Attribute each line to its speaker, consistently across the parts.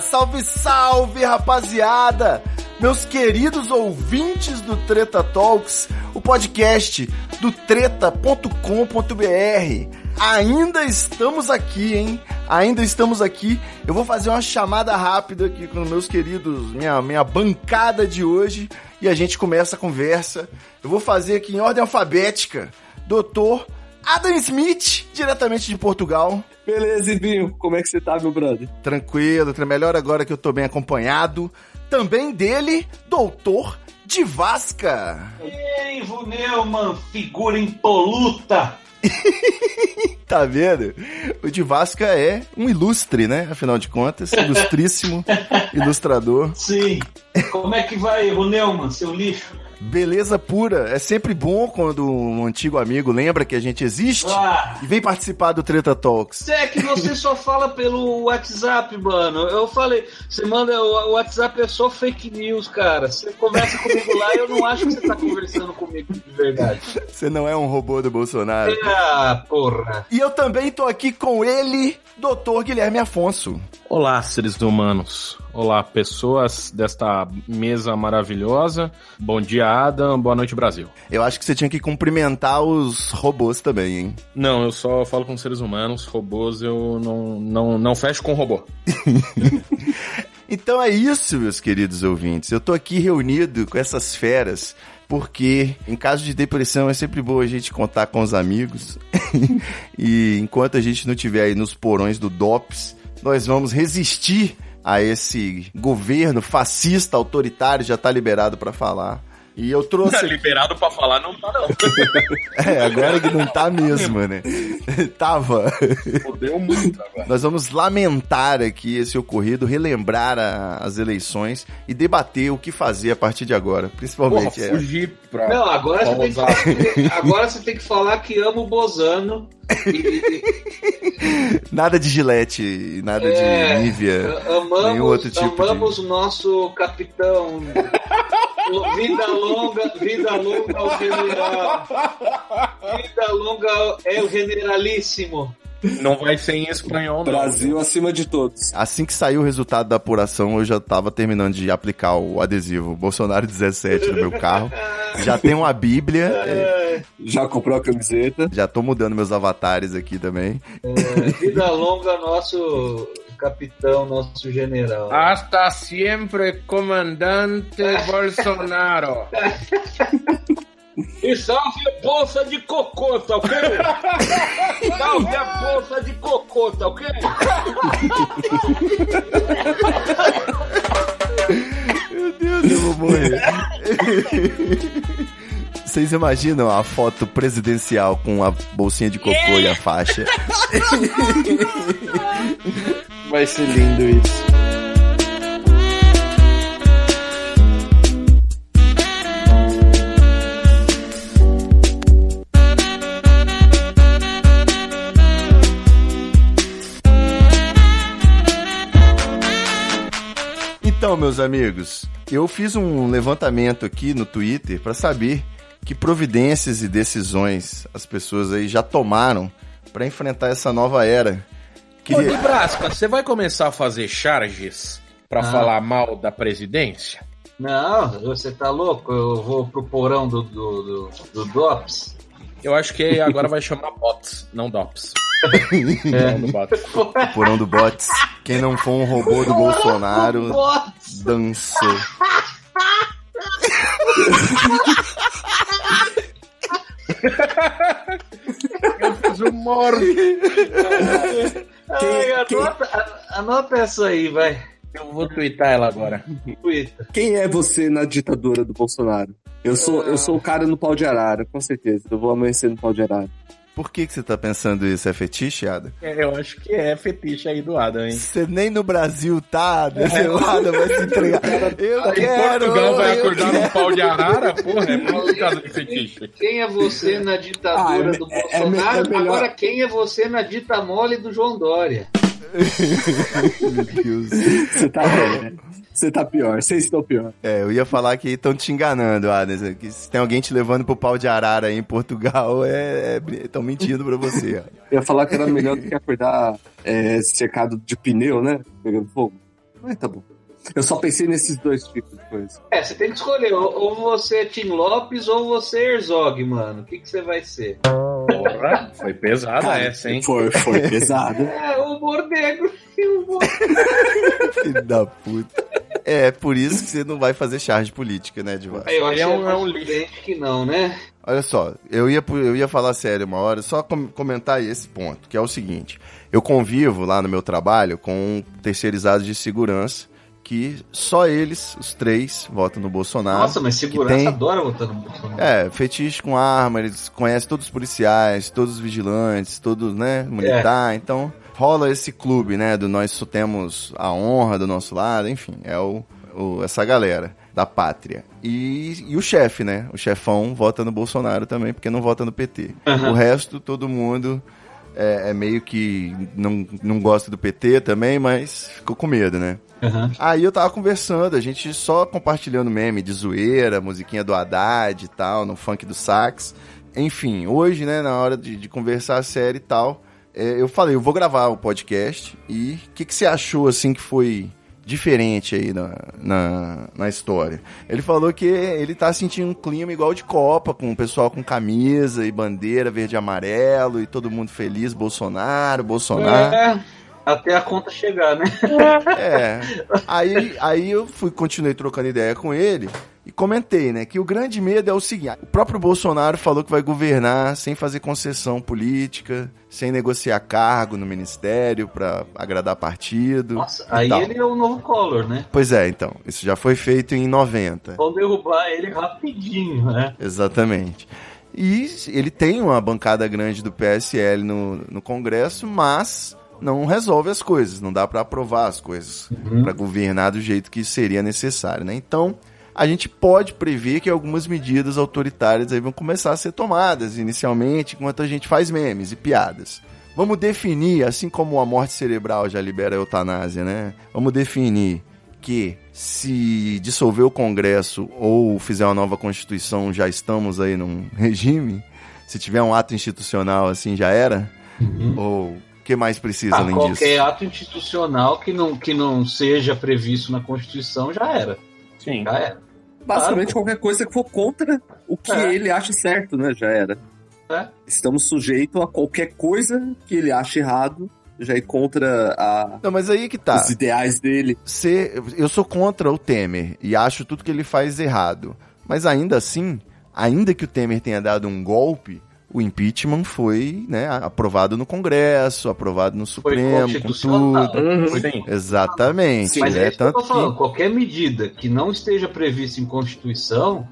Speaker 1: Salve, salve, rapaziada! Meus queridos ouvintes do Treta Talks, o podcast do treta.com.br. Ainda estamos aqui, hein? Ainda estamos aqui. Eu vou fazer uma chamada rápida aqui com meus queridos, minha, minha bancada de hoje, e a gente começa a conversa. Eu vou fazer aqui em ordem alfabética. Doutor Adam Smith, diretamente de Portugal.
Speaker 2: Beleza, Ivinho. Como é que você tá, meu brother?
Speaker 1: Tranquilo, tra- melhor agora que eu tô bem acompanhado. Também dele, Doutor de Vasca.
Speaker 3: Ei, Neumann, figura impoluta.
Speaker 1: Tá vendo? O de Vasca é um ilustre, né? Afinal de contas, ilustríssimo ilustrador.
Speaker 3: Sim. Como é que vai, Neumann, seu lixo?
Speaker 1: Beleza pura. É sempre bom quando um antigo amigo lembra que a gente existe
Speaker 3: Ah.
Speaker 1: e vem participar do Treta Talks.
Speaker 3: É que você só fala pelo WhatsApp, mano. Eu falei, você manda, o WhatsApp é só fake news, cara. Você conversa comigo lá e eu não acho que você tá conversando comigo de verdade.
Speaker 1: Você não é um robô do Bolsonaro.
Speaker 3: Ah, porra.
Speaker 1: E eu também tô aqui com ele, Doutor Guilherme Afonso.
Speaker 4: Olá, seres humanos. Olá, pessoas desta mesa maravilhosa. Bom dia, Adam. Boa noite, Brasil.
Speaker 1: Eu acho que você tinha que cumprimentar os robôs também, hein?
Speaker 4: Não, eu só falo com seres humanos. Robôs eu não, não, não fecho com robô.
Speaker 1: Então é isso, meus queridos ouvintes. Eu tô aqui reunido com essas feras porque em caso de depressão é sempre bom a gente contar com os amigos. e enquanto a gente não tiver aí nos porões do DOPS, nós vamos resistir a esse governo fascista autoritário, já tá liberado pra falar. E eu trouxe aqui-
Speaker 4: Liberado pra falar não tá, não.
Speaker 1: É, agora que não tá mesmo, né? Tava.
Speaker 4: Fodeu muito agora.
Speaker 1: Nós vamos lamentar aqui esse ocorrido, relembrar a- as eleições e debater o que fazer a partir de agora.
Speaker 4: Porra,
Speaker 1: Principalmente. é.
Speaker 4: fugir pra.
Speaker 3: Não, agora você, tem que agora você tem que falar que ama o Bozano.
Speaker 1: Nada de gilete, nada
Speaker 3: É,
Speaker 1: de Nivea. nenhum
Speaker 3: amamos,
Speaker 1: outro tipo de-
Speaker 3: amamos o nosso capitão. Vida longa, vida longa ao general. Vida longa é o generalíssimo.
Speaker 4: Não vai ser em espanhol, não.
Speaker 2: Brasil acima de todos.
Speaker 1: Assim que saiu o resultado da apuração, eu já tava terminando de aplicar o adesivo Bolsonaro 17 no meu carro. Já tenho uma bíblia, é,
Speaker 2: Já comprou a camiseta.
Speaker 1: já tô mudando meus avatares aqui também.
Speaker 3: É, vida longa nosso capitão, nosso general.
Speaker 4: Hasta sempre, comandante Bolsonaro.
Speaker 3: E salve a bolsa de cocô, tá ok? salve a bolsa de cocô, tá ok?
Speaker 1: Meu Deus, eu vou morrer. Vocês imaginam a foto presidencial com a bolsinha de cocô e a faixa?
Speaker 4: Vai ser lindo isso.
Speaker 1: Meus amigos, eu fiz um levantamento aqui no Twitter para saber que providências e decisões as pessoas aí já tomaram para enfrentar essa nova era.
Speaker 4: Ô,
Speaker 1: Queria...
Speaker 4: Nebraska, você vai começar a fazer charges pra
Speaker 3: Ah.
Speaker 4: falar mal da presidência?
Speaker 3: Não, você tá louco? Eu vou pro porão do, do, do, do DOPS.
Speaker 4: Eu acho que agora vai chamar bots, não dops. Bots.
Speaker 1: Porão do Bots. Quem não for um robô do Bolsonaro,
Speaker 3: Bots.
Speaker 1: dançou.
Speaker 4: Fiz humor.
Speaker 3: Ai, anota, anota essa aí, vai.
Speaker 4: Eu vou twittar ela agora.
Speaker 3: Twitter.
Speaker 2: Quem é você na ditadura do Bolsonaro? Eu sou, eu sou o cara no pau de arara, com certeza. Eu vou amanhecer no pau de arara.
Speaker 1: Por que, que você tá pensando isso? É fetiche, Ada?
Speaker 4: É, eu acho que é fetiche aí do Adam, hein?
Speaker 1: Você nem no Brasil tá, Ada. Seu Ada vai se entregar. Eu
Speaker 4: Em
Speaker 1: quero,
Speaker 4: Portugal vai acordar num pau de arara? Porra, é muito caso de fetiche.
Speaker 3: Quem é você na ditadura
Speaker 2: Ah, é-
Speaker 3: do
Speaker 2: é- é
Speaker 3: Bolsonaro?
Speaker 2: é melhor-
Speaker 3: Agora quem é você na dita mole do João Dória?
Speaker 1: Meu Deus.
Speaker 2: Você tá bem, né? Você tá pior, vocês estão pior.
Speaker 1: É, eu ia falar que estão te enganando, Adams. Que se tem alguém te levando pro pau de arara aí em Portugal, é. Estão mentindo pra você. ó.
Speaker 2: Eu ia falar que era melhor do que acordar é, cercado de pneu, né? Pegando fogo. Mas tá bom. Eu só pensei nesses dois tipos de coisa.
Speaker 3: É, você tem que escolher. Ou, você é Tim Lopes ou você é Herzog, mano. O que, que você vai ser?
Speaker 4: Porra, foi pesada
Speaker 2: Cara,
Speaker 4: essa, hein?
Speaker 2: Foi, foi pesado.
Speaker 3: É, o humor negro e o humor...
Speaker 1: Filho da puta. É, por isso que você não vai fazer charge política, né, Divan?
Speaker 3: Eu achei
Speaker 4: É um- é um
Speaker 3: prudente que não, né?
Speaker 1: Olha só, eu ia, eu ia falar sério uma hora, só com- comentar esse ponto, que é o seguinte. Eu convivo lá no meu trabalho com terceirizados de segurança, que só eles, os três, votam no Bolsonaro.
Speaker 3: Nossa, mas segurança
Speaker 1: tem-
Speaker 3: adora votar no Bolsonaro.
Speaker 1: É, fetiche com arma, eles conhecem todos os policiais, todos os vigilantes, todos, né, militar, então rola esse clube, né, do nós só temos a honra do nosso lado, enfim, é o, o- essa galera da pátria. E, e o chefe, né, o chefão vota no Bolsonaro também, porque não vota no PT.
Speaker 3: Aham.
Speaker 1: O resto, todo mundo é, é meio que não, não gosta do PT também, mas ficou com medo, né.
Speaker 3: Aham.
Speaker 1: Aí eu tava conversando, a gente só compartilhando meme de zoeira, musiquinha do Haddad e tal, no funk do sax. Enfim, hoje, né, na hora de, de conversar a série e tal, é, eu falei, eu vou gravar o podcast e o que, que você achou, assim, que foi diferente aí na, na, na história? Ele falou que ele tá sentindo um clima igual de Copa, com o pessoal com camisa e bandeira verde e amarelo e todo mundo feliz, Bolsonaro, Bolsonaro.
Speaker 3: É, até a conta chegar, né?
Speaker 1: É. Aí, aí eu fui, continuei trocando ideia com ele e comentei, né, que o grande medo é o seguinte: o próprio Bolsonaro falou que vai governar sem fazer concessão política, sem negociar cargo no ministério pra agradar partido.
Speaker 3: Nossa, aí
Speaker 1: tal.
Speaker 3: ele é o novo Collor, né?
Speaker 1: Pois é, então. Isso já foi feito em 90.
Speaker 3: Vão derrubar ele rapidinho, né?
Speaker 1: Exatamente. E ele tem uma bancada grande do PSL no, no Congresso, mas não resolve as coisas, não dá para aprovar as coisas, para governar do jeito que seria necessário, né? Então, a gente pode prever que algumas medidas autoritárias aí vão começar a ser tomadas inicialmente, enquanto a gente faz memes e piadas. Vamos definir, assim como a morte cerebral já libera a eutanásia, né? Vamos definir que se dissolver o Congresso ou fizer uma nova Constituição, já estamos aí num regime? Se tiver um ato institucional assim, já era? Ou o que mais precisa
Speaker 3: Ah,
Speaker 1: além
Speaker 3: qualquer
Speaker 1: disso?
Speaker 3: ato institucional que não, que não seja previsto na Constituição já era.
Speaker 4: Sim.
Speaker 3: Já era.
Speaker 2: Basicamente,
Speaker 3: Claro.
Speaker 2: qualquer coisa que for contra o que
Speaker 3: É.
Speaker 2: ele acha certo, né? Já era.
Speaker 3: É.
Speaker 2: Estamos sujeitos a qualquer coisa que ele ache errado, já ir contra a-
Speaker 1: Não, mas aí que tá.
Speaker 2: os ideais dele.
Speaker 1: Ser, eu sou contra o Temer e acho tudo que ele faz errado. Mas ainda assim, ainda que o Temer tenha dado um golpe, o impeachment foi né, aprovado no Congresso, aprovado no
Speaker 3: Foi
Speaker 1: Supremo, com
Speaker 3: constitucional.
Speaker 1: tudo.
Speaker 4: Sim.
Speaker 1: Exatamente.
Speaker 3: Mas
Speaker 1: né?
Speaker 3: é isso que eu
Speaker 1: Tanto
Speaker 3: tô falando. Qualquer medida que não esteja prevista em Constituição,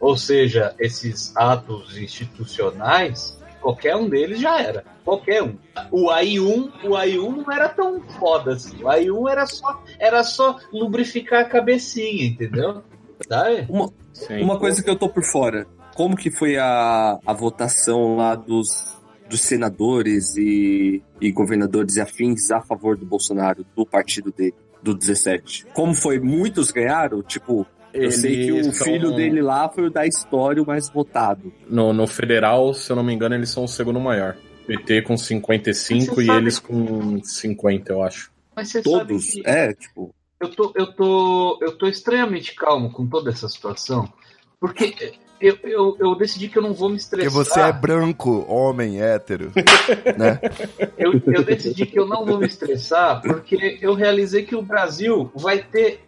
Speaker 3: ou seja, esses atos institucionais, qualquer um deles já era. Qualquer um. O AI1, o AI1 não era tão foda assim. O AI1 era só, era só lubrificar a cabecinha, entendeu? Sabe?
Speaker 2: Uma,
Speaker 4: Sim.
Speaker 2: uma coisa que eu tô por fora. Como que foi a, a votação lá dos, dos senadores e, e governadores e afins a favor do Bolsonaro, do partido dele, do 17? Como foi? Muitos ganharam? Tipo, eu sei que o
Speaker 4: Eles são-
Speaker 2: filho dele lá foi o da história o mais votado.
Speaker 4: No, no federal, se eu não me engano, eles são o segundo maior. PT com 55
Speaker 3: Você
Speaker 4: e
Speaker 3: sabe-
Speaker 4: eles com 50, eu acho.
Speaker 3: Mas você
Speaker 2: Todos. É, tipo.
Speaker 3: eu tô, eu tô, eu tô extremamente calmo com toda essa situação, porque eu, eu, eu decidi que eu não vou me
Speaker 1: Porque
Speaker 3: estressar.
Speaker 1: você é branco, homem, hétero. né?
Speaker 3: eu, eu decidi que eu não vou me estressar porque eu realizei que o Brasil vai ter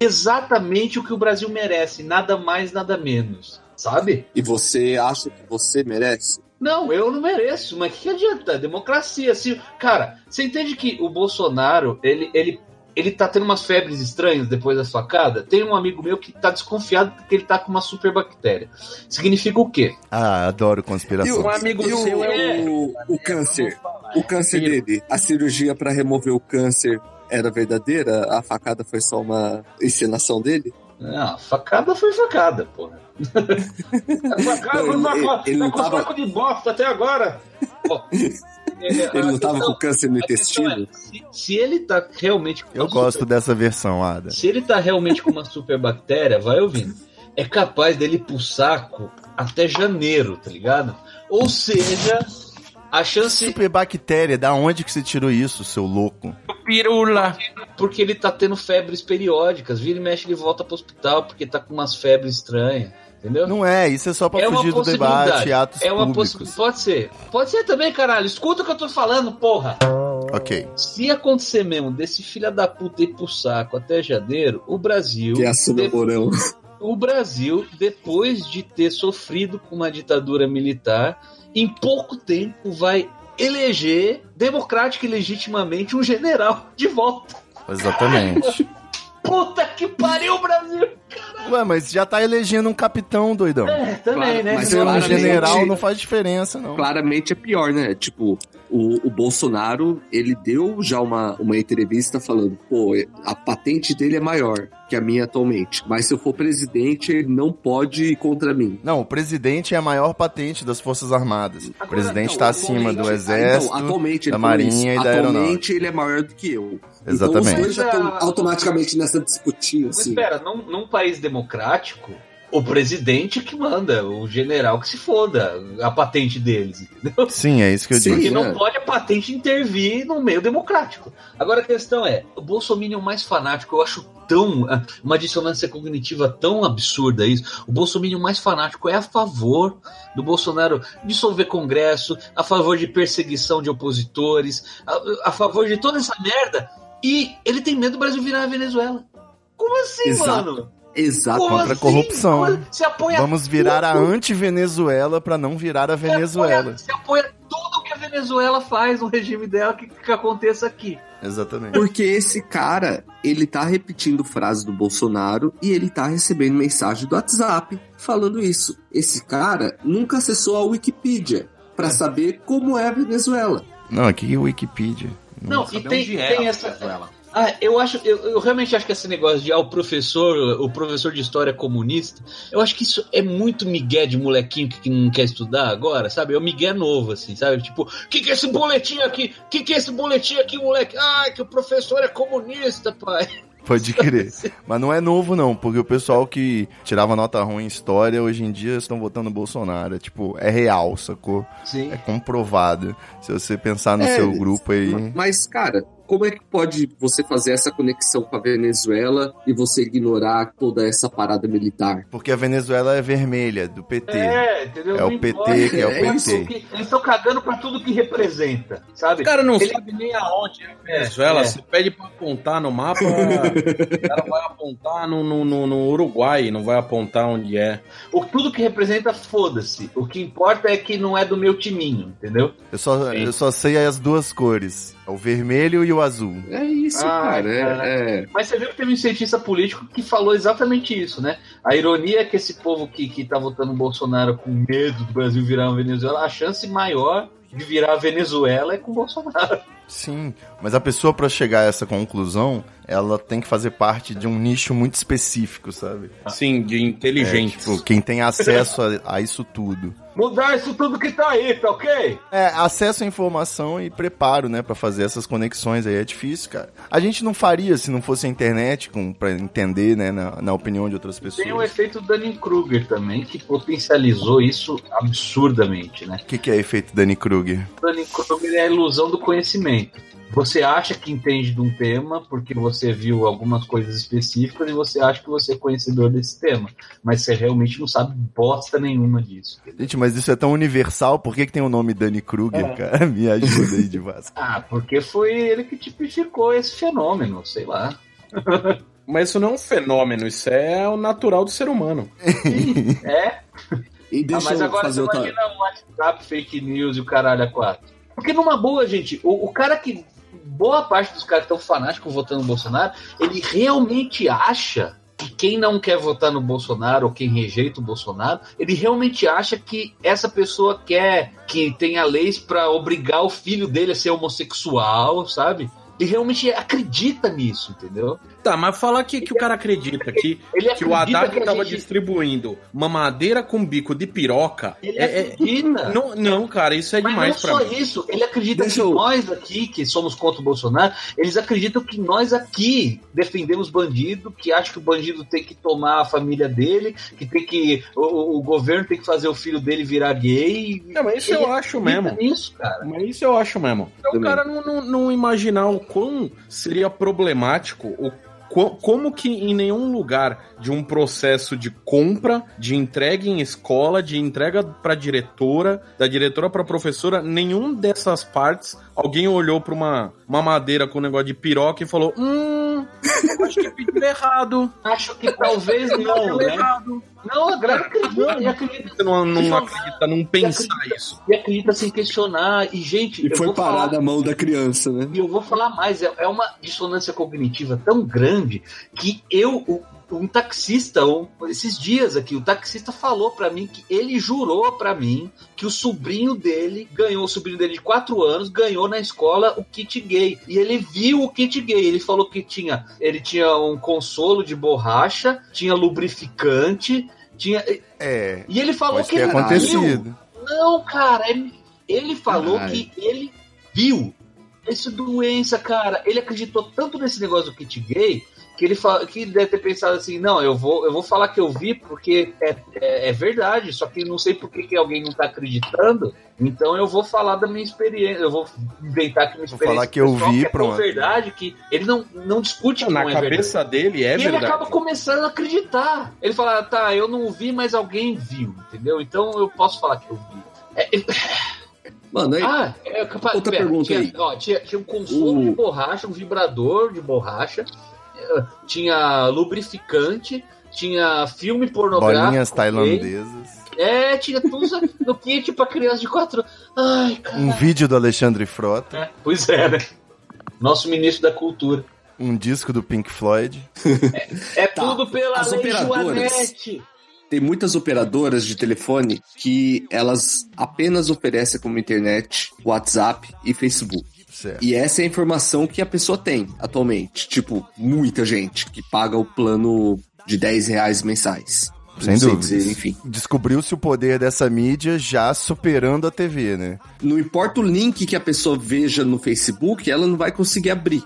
Speaker 3: exatamente o que o Brasil merece, nada mais, nada menos. Sabe?
Speaker 2: E você acha que você merece?
Speaker 3: Não, eu não mereço, mas o que, que adianta? É democracia. Se, cara, você entende que o Bolsonaro, ele, ele ele tá tendo umas febres estranhas depois da facada. Tem um amigo meu que tá desconfiado que ele tá com uma superbactéria. Significa o quê?
Speaker 1: Ah, adoro
Speaker 2: E
Speaker 1: conspiração.
Speaker 2: o,
Speaker 4: Um amigo
Speaker 2: e o,
Speaker 4: seu é
Speaker 2: o, o câncer? O câncer dele, a cirurgia pra remover o câncer era verdadeira? A facada foi só uma encenação dele?
Speaker 3: Não, facada foi facada, porra. A facada
Speaker 2: Não,
Speaker 3: foi
Speaker 2: ele- ele
Speaker 3: tá
Speaker 2: não
Speaker 3: com
Speaker 2: tava-
Speaker 3: saco de bosta até agora. Ó, é,
Speaker 2: Ele não tava
Speaker 3: então,
Speaker 2: com câncer no
Speaker 3: a
Speaker 2: intestino?
Speaker 3: é, se, se ele tá realmente com
Speaker 1: Eu
Speaker 3: uma
Speaker 1: gosto dessa versão, Ada.
Speaker 3: Se ele tá realmente com uma superbactéria, vai ouvindo. É capaz dele ir pro saco até janeiro, tá ligado? Ou seja, a chance.
Speaker 1: Superbactéria, da onde que você tirou isso, seu louco?
Speaker 4: Pirula.
Speaker 3: Porque ele tá tendo febres periódicas. Vira e mexe, ele volta pro hospital porque tá com umas febres estranhas. Entendeu?
Speaker 1: Não é, isso é só pra
Speaker 3: é
Speaker 1: fugir do debate, atos
Speaker 3: é uma
Speaker 1: públicos.
Speaker 3: Pode ser. Pode ser também, caralho. Escuta o que eu tô falando, porra.
Speaker 1: Ok.
Speaker 3: Se acontecer mesmo desse filho da puta ir pro saco até janeiro, o Brasil.
Speaker 2: Que é a Suna
Speaker 3: de-
Speaker 2: Mourão.
Speaker 3: o Brasil, depois de ter sofrido com uma ditadura militar, em pouco tempo vai eleger democrática e legitimamente um general de volta.
Speaker 1: Exatamente.
Speaker 3: Puta que pariu, Brasil!
Speaker 1: Ué, mas já tá elegendo um capitão, doidão.
Speaker 3: É, também,
Speaker 2: Claro,
Speaker 3: né?
Speaker 2: mas
Speaker 1: Ser um
Speaker 2: claramente-
Speaker 1: general não faz diferença, não.
Speaker 2: Claramente é pior, né? Tipo, o, o Bolsonaro, ele deu já uma, uma entrevista falando, pô, a patente dele é maior que a minha atualmente. Mas se eu for presidente, ele não pode ir contra mim.
Speaker 1: Não, o presidente é a maior patente das Forças Armadas. O presidente
Speaker 2: Não,
Speaker 1: tá acima do exército,
Speaker 2: então, atualmente,
Speaker 1: da
Speaker 2: ele falou
Speaker 1: Marinha e da Aeronáutica.
Speaker 2: Atualmente ele é maior do que eu. Então
Speaker 1: Exatamente.
Speaker 2: os dois já estão automaticamente nessa disputinha,
Speaker 3: Mas
Speaker 2: assim.
Speaker 3: espera, num, num país democrático, o presidente que manda, o general que se foda, a patente deles, entendeu?
Speaker 1: Sim, é isso que eu
Speaker 2: Sim,
Speaker 1: digo.
Speaker 3: Não
Speaker 2: né?
Speaker 3: pode a patente intervir no meio democrático. Agora a questão é, o Bolsonaro mais fanático, eu acho tão. uma dissonância cognitiva tão absurda isso. O Bolsonaro mais fanático é a favor do Bolsonaro dissolver Congresso, a favor de perseguição de opositores, a, a favor de toda essa merda. E ele tem medo do Brasil virar a Venezuela. Como assim,
Speaker 2: Exato.
Speaker 3: mano?
Speaker 2: Exato.
Speaker 3: Como
Speaker 1: Contra a
Speaker 3: assim?
Speaker 1: corrupção.
Speaker 3: Como- Você apoia
Speaker 1: Vamos virar a
Speaker 3: tudo.
Speaker 1: anti-Venezuela pra não virar a Venezuela.
Speaker 3: apoia, você apoia tudo que a Venezuela faz no regime dela que, que aconteça aqui.
Speaker 1: Exatamente.
Speaker 2: Porque esse cara, ele tá repetindo frases do Bolsonaro e ele tá recebendo mensagem do WhatsApp falando isso. Esse cara nunca acessou a Wikipedia pra saber como é a Venezuela.
Speaker 1: Não, aqui é Wikipedia.
Speaker 3: Não, e
Speaker 4: Saber
Speaker 3: tem,
Speaker 4: onde é
Speaker 3: tem essa.
Speaker 4: Venezuela.
Speaker 3: Ah, eu acho, eu, eu realmente acho que esse negócio de ah, o professor, o professor de história comunista, eu acho que isso é muito migué de molequinho que, que não quer estudar agora, sabe? É o migué novo, assim, sabe? Tipo, que que é esse boletim aqui? Que que é esse boletim aqui, moleque? Ah, que o professor é comunista, pai.
Speaker 1: Pode crer. Mas não é novo, não, porque o pessoal que tirava nota ruim em história, hoje em dia estão votando no Bolsonaro. É, tipo, é real, sacou?
Speaker 3: Sim.
Speaker 1: É comprovado. Se você pensar no
Speaker 2: É,
Speaker 1: seu grupo aí.
Speaker 2: Mas, cara, como é que pode você fazer essa conexão com a Venezuela e você ignorar toda essa parada militar?
Speaker 1: Porque a Venezuela é vermelha, do PT.
Speaker 3: É, entendeu?
Speaker 1: É o PT
Speaker 3: importa.
Speaker 1: que é o
Speaker 3: Eles
Speaker 1: PT.
Speaker 3: Eles estão cagando pra tudo que representa, sabe?
Speaker 4: O cara não
Speaker 3: Ele-
Speaker 4: sabe nem aonde é a Venezuela.
Speaker 3: É.
Speaker 4: Você pede pra apontar no mapa, o cara vai apontar no, no, no- no Uruguai, não vai apontar onde é.
Speaker 3: O, tudo que representa, foda-se. O que importa é que não é do meu timinho, entendeu?
Speaker 1: Eu só,
Speaker 4: Sim.
Speaker 1: eu só sei as duas cores. O vermelho e o azul.
Speaker 2: É isso,
Speaker 3: Ah,
Speaker 2: cara. é- é...
Speaker 3: Mas você viu que teve um cientista político que falou exatamente isso, né? A ironia é que esse povo que, que tá votando no Bolsonaro com medo do Brasil virar uma Venezuela, a chance maior de virar a Venezuela é com o Bolsonaro.
Speaker 1: Sim, mas a pessoa pra chegar a essa conclusão, ela tem que fazer parte de um nicho muito específico, sabe?
Speaker 4: Sim, de inteligente.
Speaker 1: É, tipo, quem tem acesso a, a isso tudo.
Speaker 3: Mudar isso tudo que tá aí, tá ok?
Speaker 1: É, acesso à informação e preparo, né, Pra fazer essas conexões aí é difícil, cara. A gente não faria se não fosse a internet com, pra entender, né, na, na opinião de outras pessoas.
Speaker 3: Tem o efeito Dunning-Kruger também, que potencializou isso absurdamente, né?
Speaker 1: O que, que é efeito Danny Kruger?
Speaker 3: Dunning-Kruger é a ilusão do conhecimento. Você acha que entende de um tema porque você viu algumas coisas específicas e você acha que você é conhecedor desse tema, mas você realmente não sabe bosta nenhuma disso.
Speaker 1: Gente, mas isso é tão universal, por que, que tem o nome Danny Kruger,
Speaker 3: É.
Speaker 1: cara? Me ajuda aí de Vasco.
Speaker 3: Ah, porque foi ele que tipificou esse fenômeno, sei lá.
Speaker 4: Mas isso não é um fenômeno, isso é o natural do ser humano.
Speaker 3: É,
Speaker 2: E
Speaker 3: ah,
Speaker 2: deixa
Speaker 3: mas
Speaker 2: eu
Speaker 3: agora
Speaker 2: fazer
Speaker 3: você
Speaker 2: outra.
Speaker 3: imagina um WhatsApp, fake news e o caralho a quatro. Porque numa boa, gente, o, o cara que boa parte dos caras que estão fanáticos votando no Bolsonaro, ele realmente acha que quem não quer votar no Bolsonaro ou quem rejeita o Bolsonaro, ele realmente acha que essa pessoa quer que tenha leis para obrigar o filho dele a ser homossexual, sabe? Ele realmente acredita nisso, entendeu?
Speaker 4: Tá, mas falar que, que o cara acredita que,
Speaker 3: Ele
Speaker 4: que o Haddad
Speaker 3: que a
Speaker 4: tava
Speaker 3: gente-
Speaker 4: distribuindo mamadeira com bico de piroca.
Speaker 3: Ele
Speaker 4: é- é- não, não, cara, isso é
Speaker 3: Mas
Speaker 4: demais
Speaker 3: não
Speaker 4: pra
Speaker 3: só
Speaker 4: mim.
Speaker 3: isso, ele acredita
Speaker 2: Deixa
Speaker 3: que
Speaker 2: eu-
Speaker 3: nós aqui, que somos contra o Bolsonaro, eles acreditam que nós aqui defendemos bandido, que acham que o bandido tem que tomar a família dele, que tem que. O, o governo tem que fazer o filho dele virar gay.
Speaker 4: Não, mas isso
Speaker 3: Ele
Speaker 4: eu acho mesmo.
Speaker 3: nisso, cara.
Speaker 4: Mas isso eu acho mesmo. É o cara não, não, não imaginar o quão seria problemático, o como que em nenhum lugar de um processo de compra, de entrega em escola, de entrega pra diretora, da diretora pra professora, nenhum dessas partes alguém olhou pra uma mamadeira com um negócio de piroca e falou: Hum, acho que pediu errado.
Speaker 3: Acho que talvez não, né?
Speaker 4: errado.
Speaker 3: Não, acredita, e acredita,
Speaker 4: Você não, não
Speaker 3: Não.
Speaker 4: acredita, não pensar isso.
Speaker 3: e acredita sem questionar. E, gente,
Speaker 2: E
Speaker 3: eu
Speaker 2: foi
Speaker 3: vou falar-
Speaker 2: na mão da criança, né?
Speaker 3: E eu vou falar mais, é, é uma dissonância cognitiva tão grande que eu, o- um taxista, um- esses dias aqui, o taxista falou pra mim que ele jurou pra mim que o sobrinho dele ganhou, o sobrinho dele de 4 anos, ganhou na escola o kit gay. E ele viu o kit gay. Ele falou que tinha, ele tinha um consolo de borracha, tinha lubrificante, tinha.
Speaker 1: É,
Speaker 3: E ele falou que ele viu.
Speaker 1: acontecido.
Speaker 3: Não, cara, ele, ele falou
Speaker 2: Caralho.
Speaker 3: que ele viu. É doença, cara. Ele acreditou tanto nesse negócio do kit gay que ele fala, que ele deve ter pensado assim, não, eu vou, eu vou falar que eu vi porque é, é, é verdade, só que não sei por que, que alguém não tá acreditando, então eu vou falar da minha experiência, eu vou inventar que minha
Speaker 1: Vou
Speaker 3: experiência
Speaker 1: falar que eu vi,
Speaker 3: é tão
Speaker 1: pronto.
Speaker 3: verdade que ele não, não discute que
Speaker 4: Na
Speaker 3: não é verdade.
Speaker 4: cabeça dele é
Speaker 3: e ele
Speaker 4: verdade.
Speaker 3: acaba começando a acreditar. Ele fala, tá, eu não vi, mas alguém viu, entendeu? Então eu posso falar que eu vi. É, é-
Speaker 2: Mano, aí,
Speaker 3: ah, é capaz.
Speaker 2: Outra
Speaker 3: pera,
Speaker 2: pergunta
Speaker 3: tinha,
Speaker 2: aí.
Speaker 3: Ó, tinha, tinha um consolo
Speaker 2: O-
Speaker 3: de borracha, um vibrador de borracha, tinha lubrificante, tinha filme pornográfico.
Speaker 1: Bolinhas tailandesas.
Speaker 3: É, tinha tudo no kit pra criança de 4 Ai, cara.
Speaker 1: Um vídeo do Alexandre Frota.
Speaker 3: É, pois é, né? Nosso ministro da cultura.
Speaker 1: Um disco do Pink Floyd.
Speaker 3: É
Speaker 2: Tá,
Speaker 3: tudo pela
Speaker 2: as
Speaker 3: lei
Speaker 2: operadoras-
Speaker 3: Joanete.
Speaker 2: tem muitas operadoras de telefone que elas apenas oferecem como internet WhatsApp e Facebook.
Speaker 1: Certo.
Speaker 2: E essa é a informação que a pessoa tem atualmente. Tipo, muita gente que paga o plano de 10 reais mensais.
Speaker 1: Sem
Speaker 2: enfim.
Speaker 1: Descobriu-se o poder dessa mídia já superando a TV, né?
Speaker 2: Não importa o link que a pessoa veja no Facebook, ela não vai conseguir abrir.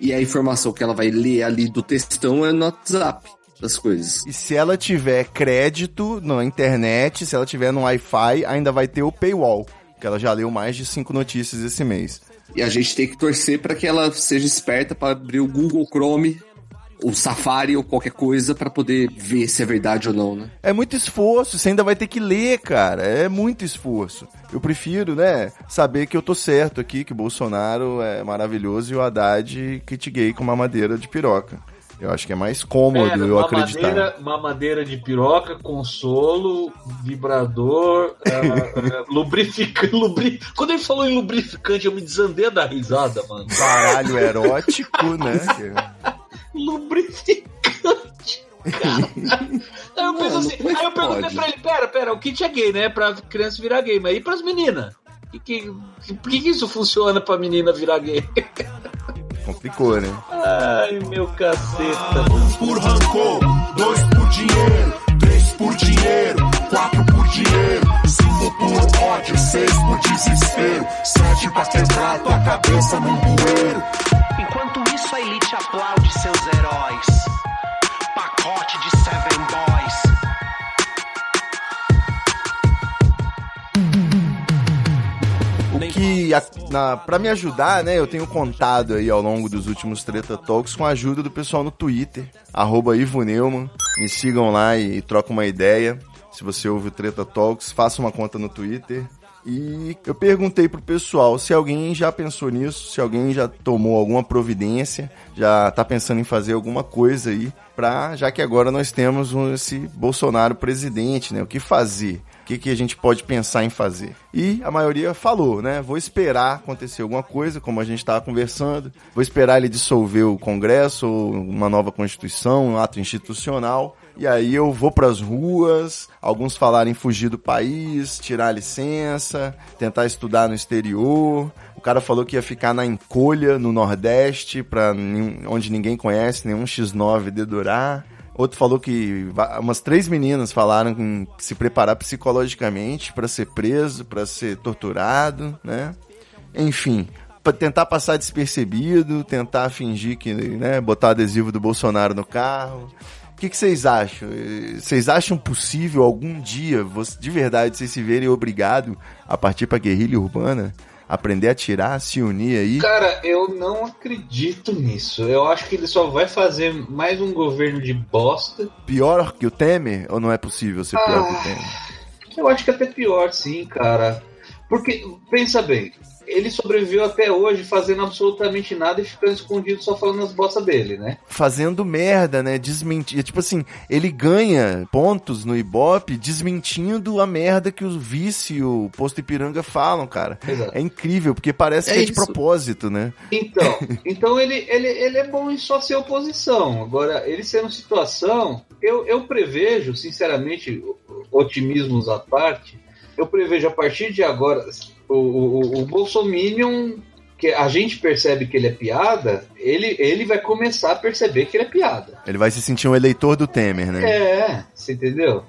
Speaker 2: E a informação que ela vai ler ali do textão é no WhatsApp das coisas.
Speaker 1: E se ela tiver crédito na internet, se ela tiver no Wi-Fi, ainda vai ter o paywall. Que ela já leu mais de cinco notícias esse mês.
Speaker 2: E a gente tem que torcer para que ela seja esperta para abrir o Google Chrome, o Safari ou qualquer coisa para poder ver se é verdade ou não, né?
Speaker 1: É muito esforço, você ainda vai ter que ler, cara. É muito esforço. Eu prefiro, né, saber que eu tô certo aqui, que o Bolsonaro é maravilhoso e o Haddad kit gay com uma madeira de piroca. Eu acho que é mais cômodo eu acreditar.
Speaker 3: Mamadeira, mamadeira de piroca, consolo, vibrador, é, é, lubrificante. Lubri... Quando ele falou em lubrificante, eu me desandei a dar risada, mano.
Speaker 1: Baralho erótico, né?
Speaker 3: Lubrificante. Cara. Aí eu penso assim,
Speaker 2: é
Speaker 3: aí eu perguntei
Speaker 2: pode?
Speaker 3: pra ele, pera, pera, o kit é gay, né? Pra criança virar gay, mas e pras meninas? Que, que, que- por que, que isso funciona pra menina virar gay?
Speaker 1: Complicou, né?
Speaker 3: Ai, meu caceta.
Speaker 5: por rancor, dois por dinheiro, três por dinheiro, quatro por dinheiro, cinco por ódio, seis por desespero, sete pra quebrar tua cabeça num bueiro.
Speaker 6: Enquanto isso, a elite aplaude seus heróis.
Speaker 1: Que, a, na, pra me ajudar, né, eu tenho contado aí ao longo dos últimos Treta Talks com a ajuda do pessoal no Twitter, arroba Ivo Neumann. Me sigam lá e, trocam uma ideia. Se você ouve o Treta Talks, faça uma conta no Twitter. E eu perguntei pro pessoal se alguém já pensou nisso, se alguém já tomou alguma providência, já tá pensando em fazer alguma coisa aí, pra, já que agora nós temos esse Bolsonaro presidente, né? O que fazer? O que, que a gente pode pensar em fazer? E a maioria falou, né? Vou esperar acontecer alguma coisa, como a gente estava conversando. Vou esperar ele dissolver o Congresso, uma nova Constituição, um ato institucional. E aí eu vou pras ruas, alguns falaram em fugir do país, tirar a licença, tentar estudar no exterior. O cara falou que ia ficar na encolha, no Nordeste, nenhum- onde ninguém conhece, nenhum X9 dedurar. Outro falou que umas três meninas falaram em se preparar psicologicamente pra ser preso, pra ser torturado, né? Enfim, pra tentar passar despercebido, tentar fingir que, né, botar adesivo do Bolsonaro no carro. O que, que vocês acham? Eh, Vocês acham possível algum dia, de verdade, vocês se verem obrigados a partir pra guerrilha urbana? Aprender a atirar, se unir aí?
Speaker 3: Cara, eu não acredito nisso. Eu acho que ele só vai fazer mais um governo de bosta.
Speaker 1: Pior que o Temer? Ou não é possível ser pior que o Temer?
Speaker 3: Eu acho que até pior, sim, cara. Porque, pensa bem, ele sobreviveu até hoje fazendo absolutamente nada e ficando escondido só falando as bostas dele, né?
Speaker 1: Fazendo merda, né? Desmentir. Tipo assim, ele ganha pontos no Ibope desmentindo a merda que o vice e o posto Ipiranga falam, cara.
Speaker 3: Exato.
Speaker 1: É incrível, porque parece
Speaker 2: É
Speaker 1: que é de
Speaker 2: isso.
Speaker 1: propósito, né?
Speaker 3: Então, então ele, ele, ele é bom em só ser oposição. Agora, ele sendo situação, eu, eu prevejo, sinceramente, otimismos à parte, eu prevejo a partir de agora o, o, o Bolsominion, que a gente percebe que ele é piada, ele, ele vai começar a perceber que ele é piada.
Speaker 1: Ele vai se sentir um eleitor do Temer, né?
Speaker 3: É, você entendeu?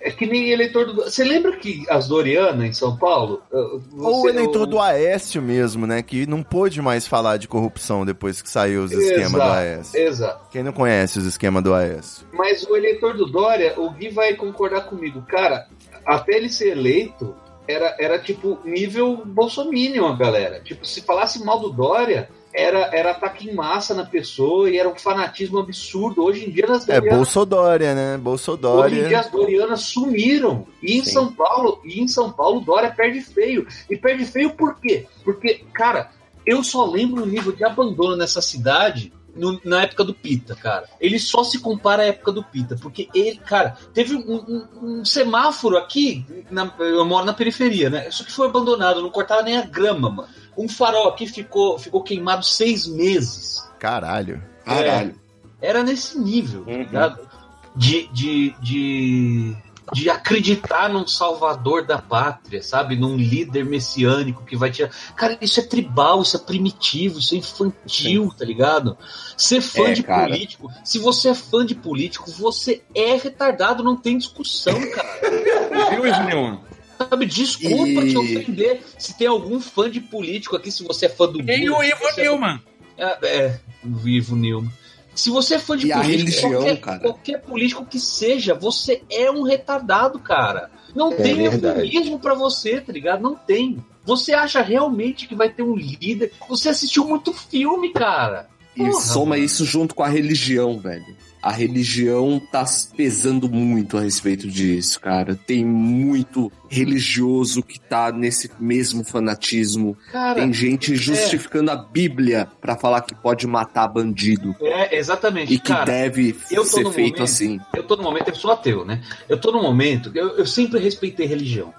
Speaker 3: É que nem eleitor do. Você lembra que as Doriana em São Paulo?
Speaker 1: Ou o eleitor do Aécio mesmo, né? Que não pôde mais falar de corrupção depois que saiu os esquemas do Aécio.
Speaker 3: Exato.
Speaker 1: Quem não conhece os esquemas do Aécio?
Speaker 3: Mas o eleitor do Dória, o Gui vai concordar comigo. Cara, até ele ser eleito, era, era tipo nível Bolsominion, a galera. Tipo, se falasse mal do Dória, era, era ataque em massa na pessoa e era um fanatismo absurdo. Hoje em dia as
Speaker 1: É
Speaker 3: Dorianas,
Speaker 1: Bolsodória, né?
Speaker 3: hoje em dia
Speaker 1: Bolsodória.
Speaker 3: as Dorianas sumiram. E em
Speaker 1: Sim.
Speaker 3: São Paulo, e em São Paulo, Dória perde feio. E perde feio por quê? Porque, cara, eu só lembro o nível de abandono nessa cidade no- na época do Pita, cara. Ele só se compara à época do Pita, porque ele, cara, teve um, um- um semáforo aqui, na- eu moro na periferia, né? Isso que foi abandonado, não cortava nem a grama, mano. Um farol aqui ficou, ficou queimado seis meses.
Speaker 1: Caralho.
Speaker 2: Caralho.
Speaker 3: Era nesse nível, tá
Speaker 2: Uhum.
Speaker 3: ligado? De, de, de, de acreditar num salvador da pátria, sabe? Num líder messiânico que vai tirar. Cara, isso é tribal, isso é primitivo, isso é infantil, tá ligado? Ser fã
Speaker 2: É,
Speaker 3: de
Speaker 2: cara.
Speaker 3: político, se você é fã de político, você é retardado, não tem discussão, cara.
Speaker 4: Viu, Isnilman?
Speaker 3: Sabe, desculpa
Speaker 2: E-
Speaker 3: te ofender. Se tem algum fã de político aqui, se você é fã do
Speaker 4: Tem o Ivo
Speaker 3: é-
Speaker 4: Nilman.
Speaker 3: é, é, o Ivo Nilman. Se você é fã de
Speaker 2: E a
Speaker 3: político,
Speaker 2: religião,
Speaker 3: qualquer,
Speaker 2: cara.
Speaker 3: qualquer político que seja, você é um retardado, cara. Não
Speaker 2: É
Speaker 3: tem eufemismo pra você, tá ligado? Não tem. Você acha realmente que vai ter um líder? Você assistiu muito filme, cara.
Speaker 2: E
Speaker 3: Porra,
Speaker 2: soma
Speaker 3: mano.
Speaker 2: isso junto com a religião, velho. A religião tá pesando muito a respeito disso, cara. Tem muito religioso que tá nesse mesmo fanatismo.
Speaker 3: Cara,
Speaker 2: Tem gente justificando a Bíblia pra falar que pode matar bandido
Speaker 3: é exatamente,
Speaker 2: e que
Speaker 3: cara.
Speaker 2: deve ser feito
Speaker 3: momento-
Speaker 2: assim.
Speaker 3: eu tô no momento, eu sou ateu, né? Eu tô no momento, eu, eu sempre respeitei religião.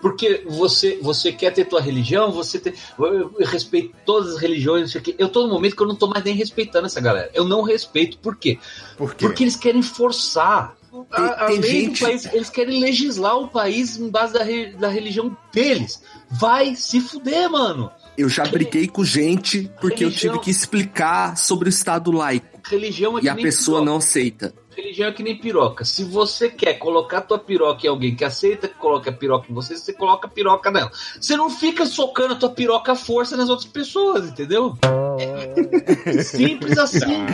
Speaker 3: Porque você, você quer ter tua religião, você tem. Eu, eu respeito todas as religiões, não sei o quê. Eu tô no momento que eu não tô mais nem respeitando essa galera. Eu não respeito. Por quê?
Speaker 1: Por quê?
Speaker 3: Porque eles querem forçar. A, a
Speaker 2: tem
Speaker 3: lei
Speaker 2: gente-
Speaker 3: do país, eles querem legislar o país em base da, re- da religião deles. Vai se fuder, mano.
Speaker 2: Eu já briguei com gente porque eu
Speaker 3: Religião-
Speaker 2: tive que explicar sobre o Estado laico.
Speaker 3: Religião é
Speaker 2: E a pessoa não aceita.
Speaker 3: Religião é que nem piroca. Se você quer colocar tua piroca em alguém que aceita que coloque a piroca em você, você coloca a piroca nela. Você não fica socando a tua piroca à força nas outras pessoas, entendeu? É simples assim.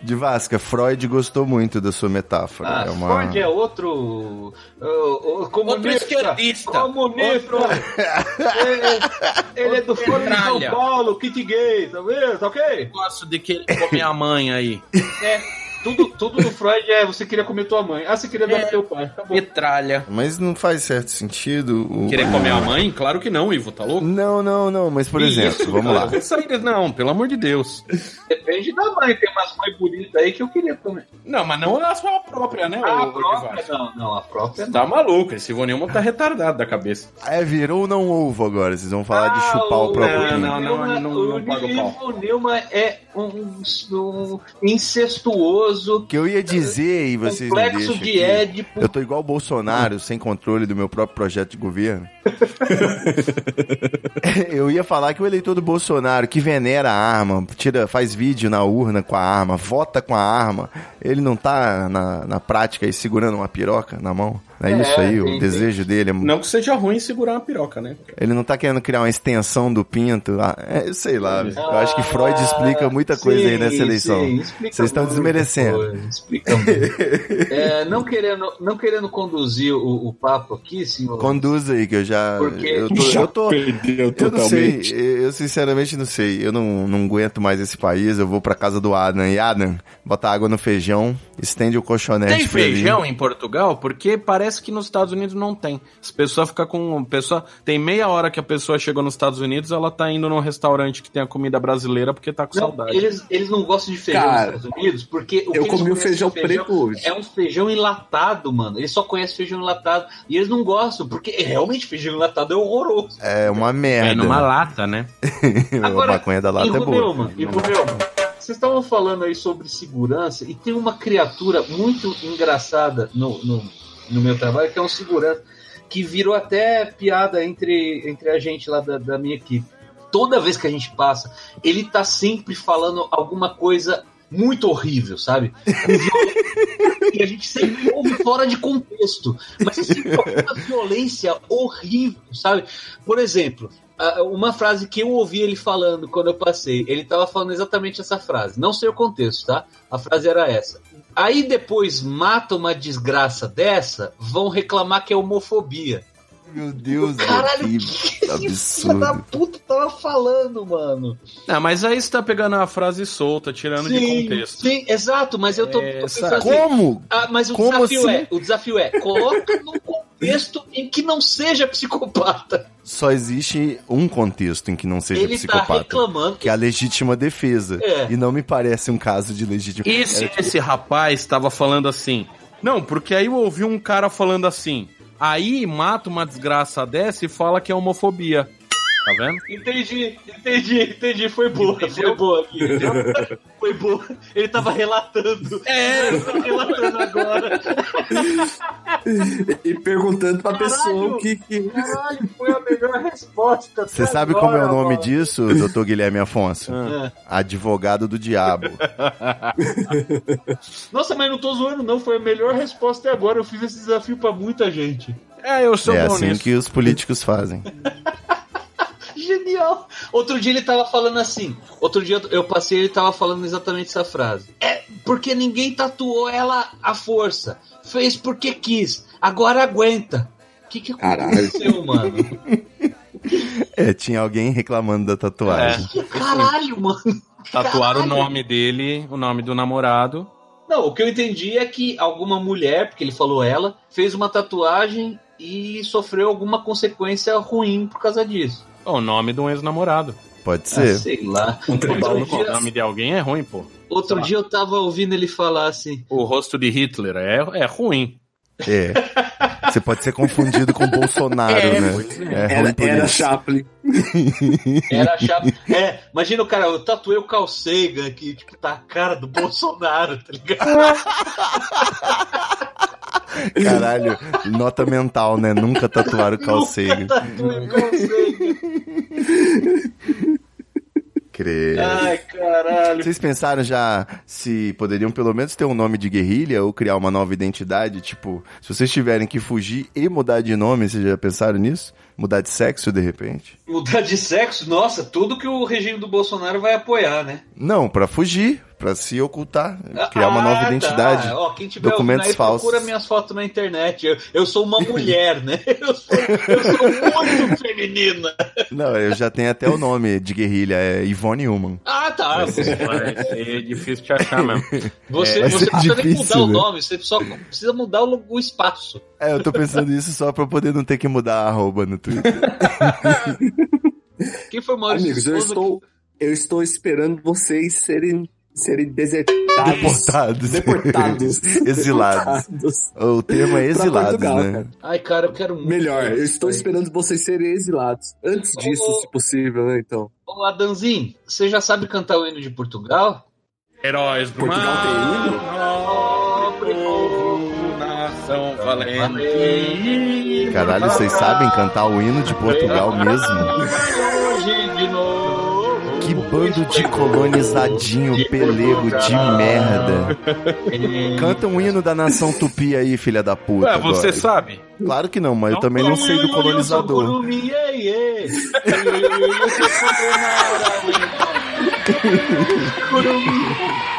Speaker 1: De Vasca, Freud gostou muito da sua metáfora.
Speaker 3: Ah,
Speaker 1: é uma...
Speaker 3: Freud é outro. Uh, uh, comunista.
Speaker 4: Outro esquerdista.
Speaker 3: Comunista. ele, ele é do Fórum de São. Paulo, kit gay, tá vendo? Tá ok?
Speaker 4: Gosto de que ele come a mãe aí.
Speaker 3: É, Tudo, tudo no Freud é você queria comer tua mãe. Ah, você queria dar
Speaker 4: É.
Speaker 3: teu pai. Tá bom.
Speaker 4: Metralha.
Speaker 1: Mas não faz certo sentido. o-
Speaker 4: Querer comer a mãe? Claro que não, Ivo, tá louco?
Speaker 1: Não, não, não, mas por exemplo,
Speaker 4: isso,
Speaker 1: vamos
Speaker 4: cara?
Speaker 1: lá.
Speaker 4: Não, pelo amor de Deus.
Speaker 3: Depende da mãe. Tem umas mães bonitas aí que eu queria comer.
Speaker 4: Não, mas não a sua própria, né?
Speaker 3: Ah, a própria não. Não, a própria não.
Speaker 4: Tá maluco, esse Ivo Neumann tá retardado da cabeça.
Speaker 1: É, virou não ovo agora. Vocês vão falar de
Speaker 3: Ah,
Speaker 1: chupar o próprio
Speaker 4: não,
Speaker 1: pinto.
Speaker 4: não, não, não, não paga o pau.
Speaker 3: O Nilma é um, um incestuoso,
Speaker 1: O que eu ia dizer e vocês
Speaker 3: complexo
Speaker 1: deixam
Speaker 3: de Édipo.
Speaker 1: Eu tô igual o Bolsonaro, sem controle do meu próprio projeto de governo. eu ia falar que o eleitor do Bolsonaro, que venera a arma, tira, faz vídeo na urna com a arma, vota com a arma, ele não tá na, na prática aí segurando uma piroca na mão? É,
Speaker 3: É,
Speaker 1: isso aí, o
Speaker 3: tem-
Speaker 1: desejo dele. é-
Speaker 4: Não que seja ruim segurar uma piroca, né?
Speaker 1: Ele não tá querendo criar uma extensão do pinto. ah, é, sei lá. Eu acho que Freud explica muita coisa aí nessa
Speaker 3: Sim,
Speaker 1: eleição.
Speaker 3: sim,
Speaker 1: Vocês estão desmerecendo.
Speaker 3: coisa, explica muito. É, não, querendo, não querendo conduzir o, o papo aqui, senhor.
Speaker 1: Conduz aí, que eu já.
Speaker 3: Porque-
Speaker 1: Eu tô. Eu, tô,
Speaker 2: Perdeu
Speaker 1: eu não sei, eu sinceramente não sei. Eu não, não aguento mais esse país. Eu vou pra casa do Adam. E Adam, bota água no feijão, estende o colchonete.
Speaker 4: Tem feijão em Portugal? Porque parece que nos Estados Unidos não tem. As pessoas ficam com. Pessoa, tem meia hora que a pessoa chegou nos Estados Unidos, ela tá indo num restaurante que tem a comida brasileira porque tá com
Speaker 3: Não,
Speaker 4: saudade.
Speaker 3: eles, eles não gostam de feijão
Speaker 2: Cara,
Speaker 3: nos Estados Unidos porque o
Speaker 2: Eu comi o feijão
Speaker 3: de
Speaker 2: preto hoje.
Speaker 3: É um feijão enlatado, mano. Eles só conhecem feijão enlatado. E eles não gostam, porque realmente feijão enlatado é horroroso.
Speaker 1: É uma merda.
Speaker 4: É numa lata, né?
Speaker 1: a maconha da lata é boa.
Speaker 3: Neumann, e pro Neumann, vocês estavam falando aí sobre segurança e tem uma criatura muito engraçada no, no, no meu trabalho, que é um segurança, que virou até piada entre, entre a gente lá da, da minha equipe. Toda vez que a gente passa, ele tá sempre falando alguma coisa muito horrível, sabe? E a gente sempre ouve fora de contexto. Mas assim, uma violência horrível, sabe? Por exemplo, uma frase que eu ouvi ele falando quando eu passei, ele tava falando exatamente essa frase. Não sei o contexto, tá? A frase era essa. Aí depois mata uma desgraça dessa, vão reclamar que é homofobia.
Speaker 1: Meu Deus,
Speaker 3: Caralho,
Speaker 1: que
Speaker 3: que filho da
Speaker 1: absurdo.
Speaker 3: puta tava falando, mano?
Speaker 4: Não, mas aí você tá pegando a frase solta, tirando de contexto.
Speaker 3: sim, exato, mas eu tô,
Speaker 4: É,
Speaker 3: tô
Speaker 4: sabe?
Speaker 3: pensando assim,
Speaker 1: Como?
Speaker 3: Ah, mas o
Speaker 1: Como
Speaker 3: desafio
Speaker 1: assim?
Speaker 3: é, o desafio é, coloca num contexto em que não seja psicopata.
Speaker 1: Só existe um contexto em que não seja
Speaker 3: Ele tá
Speaker 1: psicopata.
Speaker 3: reclamando
Speaker 1: que é a legítima defesa.
Speaker 3: É.
Speaker 1: E não me parece um caso de legítima
Speaker 4: E se esse rapaz tava falando assim? Não, porque aí eu ouvi um cara falando assim. Aí mata uma desgraça dessa e fala que é homofobia. Tá vendo?
Speaker 3: Entendi, entendi, entendi. Foi boa, foi boa aqui. Foi boa. Ele tava relatando.
Speaker 4: É.
Speaker 3: Ele relatando agora.
Speaker 2: E perguntando pra
Speaker 3: Caralho.
Speaker 2: pessoa o que, que.
Speaker 3: Caralho, foi a melhor resposta.
Speaker 1: Você sabe
Speaker 3: agora,
Speaker 1: como é o nome
Speaker 3: mano.
Speaker 1: disso, doutor Guilherme Afonso?
Speaker 3: É.
Speaker 1: Advogado do diabo.
Speaker 3: Nossa, mas não tô zoando, não. Foi a melhor resposta até agora. Eu fiz esse desafio pra muita gente.
Speaker 4: É, eu sou
Speaker 1: é
Speaker 4: bom
Speaker 1: assim
Speaker 4: nisso.
Speaker 1: que os políticos fazem.
Speaker 3: Genial! Outro dia ele tava falando assim. Outro dia eu passei ele tava falando exatamente essa frase. É porque ninguém tatuou ela à força. Fez porque quis. Agora aguenta. O que, que
Speaker 2: Caralho.
Speaker 3: aconteceu, mano?
Speaker 1: É, tinha alguém reclamando da tatuagem.
Speaker 3: Que caralho, mano.
Speaker 4: Tatuaram o
Speaker 3: Caralho.
Speaker 4: nome dele, o nome do namorado.
Speaker 3: Não, o que eu entendi é que alguma mulher, porque ele falou ela, fez uma tatuagem e sofreu alguma consequência ruim por causa disso.
Speaker 4: O nome de um ex-namorado.
Speaker 1: Pode
Speaker 3: Ah,
Speaker 1: ser.
Speaker 3: sei lá.
Speaker 2: Um tribal
Speaker 3: dia,
Speaker 4: nome de alguém é ruim, pô.
Speaker 3: outro dia eu tava ouvindo ele falar assim.
Speaker 4: O rosto de Hitler é, é ruim.
Speaker 1: É. Você pode ser confundido com Bolsonaro,
Speaker 4: É,
Speaker 1: né?
Speaker 4: é.
Speaker 1: É ruim
Speaker 2: Era,
Speaker 1: por
Speaker 2: era
Speaker 1: isso.
Speaker 2: Chaplin.
Speaker 3: Era chapa. É, imagina o cara, eu tatuei o Carl Sagan aqui, tipo, tá a cara do Bolsonaro, tá ligado?
Speaker 1: Caralho, nota mental, né? Nunca tatuaram o Sagan.
Speaker 3: Nunca tatuei o.
Speaker 1: Credo.
Speaker 3: Ai, caralho.
Speaker 1: Vocês pensaram já se poderiam pelo menos ter um nome de guerrilha ou criar uma nova identidade? Tipo, se vocês tiverem que fugir e mudar de nome, vocês já pensaram nisso? Mudar de sexo de repente?
Speaker 3: Mudar de sexo, nossa, tudo que o regime do Bolsonaro vai apoiar, né?
Speaker 1: Não, pra fugir. pra se ocultar, criar uma nova
Speaker 3: Ah,
Speaker 1: identidade.
Speaker 3: Tá. Ó, quem tiver
Speaker 1: documentos
Speaker 3: ouvindo aí,
Speaker 1: falsos.
Speaker 3: procura minhas fotos na internet. Eu, eu sou uma mulher, né? Eu sou, eu sou muito feminina.
Speaker 1: Não, eu já tenho até o nome de guerrilha, é Ivone Human.
Speaker 3: Ah, tá. Você,
Speaker 4: Vai ser difícil te achar mesmo.
Speaker 3: você,
Speaker 1: vai
Speaker 3: você
Speaker 1: ser
Speaker 3: não precisa nem mudar o
Speaker 1: né?
Speaker 3: nome, você só precisa mudar o, o espaço.
Speaker 1: É, eu tô pensando isso só pra poder não ter que mudar a arroba no Twitter.
Speaker 3: Quem foi o Maurício
Speaker 2: Amigos, eu estou, eu estou esperando vocês serem, serem desertados.
Speaker 1: Deportados.
Speaker 2: Deportados.
Speaker 1: Exilados.
Speaker 2: Deportados.
Speaker 1: O termo é exilados,
Speaker 2: Portugal,
Speaker 1: né?
Speaker 2: cara.
Speaker 3: que- Ai, cara, eu quero muito.
Speaker 2: Melhor, eu estou esperando vocês serem exilados. Antes disso,
Speaker 3: Ô,
Speaker 2: se possível, né, então.
Speaker 3: Ô, Adanzinho, você já sabe cantar o hino de Portugal?
Speaker 4: Heróis do
Speaker 2: Portugal
Speaker 4: mar,
Speaker 2: tem hino?
Speaker 4: nação valente.
Speaker 1: Caralho, vocês sabem cantar o hino de Portugal mesmo? Que bando de colonizadinho pelego de merda. Canta um hino da nação tupi aí, filha da puta.
Speaker 4: Ué, você
Speaker 1: agora.
Speaker 4: sabe?
Speaker 1: Claro que não, mas eu também não sei do colonizador.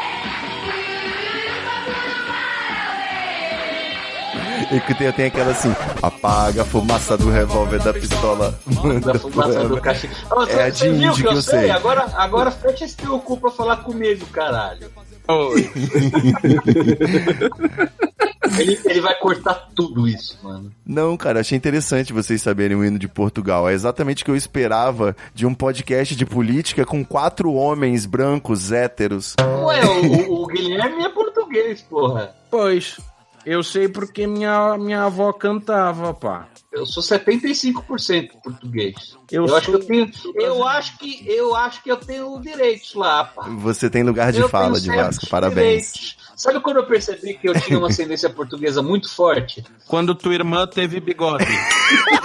Speaker 1: E que tem, tem aquela assim, apaga a fumaça do revólver da pistola.
Speaker 3: Da fumaça do cachimbo.
Speaker 1: É a de
Speaker 3: você viu
Speaker 1: índio
Speaker 3: que
Speaker 1: que
Speaker 3: eu
Speaker 1: eu
Speaker 3: sei?
Speaker 1: sei.
Speaker 3: Agora, agora fecha esse teu cu pra falar comigo, caralho.
Speaker 4: Oi.
Speaker 3: Ele, ele vai cortar tudo isso, mano.
Speaker 1: Não, cara, achei interessante vocês saberem o hino de Portugal. É exatamente o que eu esperava de um podcast de política com quatro homens brancos héteros.
Speaker 3: Ué, o, o- o Guilherme é português, porra.
Speaker 4: Pois, eu sei porque minha, minha avó cantava, pá.
Speaker 3: Eu sou 75% português.
Speaker 4: Eu
Speaker 3: Eu, acho que
Speaker 4: sou-
Speaker 3: eu tenho. Eu acho que eu acho que eu tenho direitos lá, pá.
Speaker 1: Você tem lugar de
Speaker 3: Eu
Speaker 1: fala de Vasco, parabéns.
Speaker 3: direitos. Sabe quando eu percebi que eu tinha uma ascendência portuguesa muito forte?
Speaker 4: Quando tua irmã teve bigode.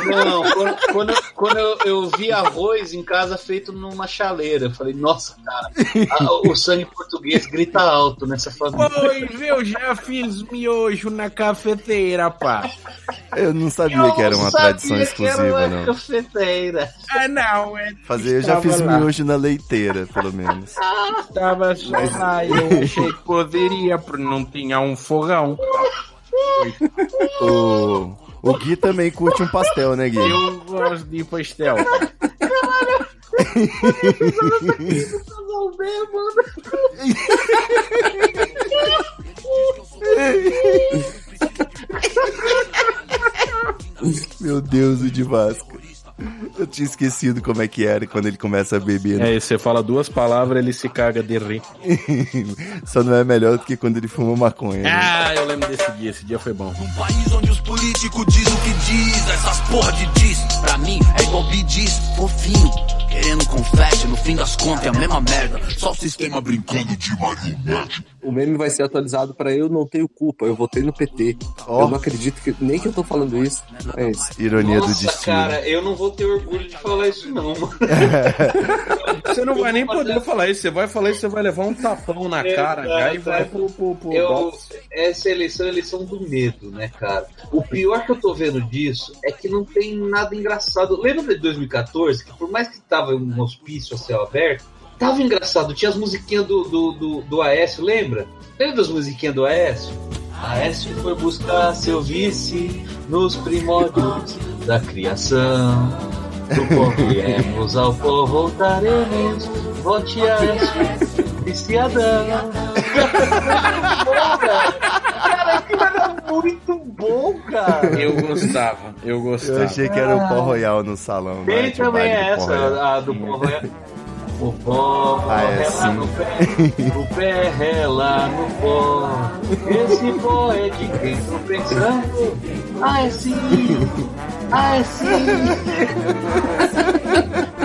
Speaker 3: Não, quando, quando, eu- quando eu, eu vi arroz em casa feito numa chaleira, eu falei, nossa, cara, a- o sangue português grita alto nessa família.
Speaker 4: Pois, eu já fiz miojo na cafeteira, pá.
Speaker 1: Eu não sabia
Speaker 3: Eu
Speaker 1: que era uma
Speaker 3: sabia
Speaker 1: tradição
Speaker 3: que
Speaker 1: exclusiva,
Speaker 3: era uma
Speaker 1: não.
Speaker 3: cafeteira.
Speaker 4: Ah, não, é.
Speaker 1: Fazer, eu já fiz
Speaker 4: lá.
Speaker 1: miojo na leiteira, pelo menos.
Speaker 4: Tava só lá, eu achei que poderia, porque não tinha um fogão.
Speaker 1: O, o Gui também curte um pastel, né, Gui?
Speaker 4: Eu gosto de pastel.
Speaker 1: Meu Deus, o de Vasco. Eu tinha esquecido como é que era quando ele começa a beber. né?
Speaker 4: É, você fala duas palavras, ele se caga de rir.
Speaker 1: Só não é melhor do que quando ele fuma maconha. né?
Speaker 4: Ah, eu lembro desse dia, esse dia foi bom.
Speaker 7: Um país onde os políticos dizem o que diz, essas porra de diz, pra mim é igual bidis, fofinho, querendo confete, no fim das contas é a mesma merda, só o sistema brincando de marionete.
Speaker 2: O meme vai ser atualizado pra eu não tenho culpa, eu votei no PT.
Speaker 1: Ó.
Speaker 2: Eu não acredito que. Nem que eu tô falando isso, mas.
Speaker 1: Ironia do
Speaker 3: Nossa,
Speaker 1: destino.
Speaker 3: cara, eu não vou ter orgulho de falar isso não, mano.
Speaker 4: Você não vai nem poder falar isso, você vai falar isso, você vai levar um tapão na cara,
Speaker 3: Exato,
Speaker 4: já, e vai pro, pro, pro
Speaker 3: Eu,
Speaker 4: box.
Speaker 3: essa eleição é a eleição do medo, né, cara? O pior que eu tô vendo disso é que não tem nada engraçado. Lembra de 2014, que por mais que tava um hospício a céu aberto, tava engraçado. Tinha as musiquinhas do, do, do, do Aécio, lembra? Lembra das musiquinhas do Aécio? Aécio foi buscar seu vice nos primórdios da criação. Do pó viemos ao pó voltaremos. Vote Aécio, viciadão. Cara, aquilo era muito bom, cara.
Speaker 4: Eu gostava, eu gostava.
Speaker 1: Eu achei que era o pó royal no salão.
Speaker 3: Tem
Speaker 1: né? Tinha o
Speaker 3: também
Speaker 1: pó
Speaker 3: essa, a do pó royal. O pó
Speaker 1: Ah, é,
Speaker 3: rela
Speaker 1: sim.
Speaker 3: no pé, o pé rela no pó. Esse pó é de quem tô pensando. Ah, é sim. Ah, é sim.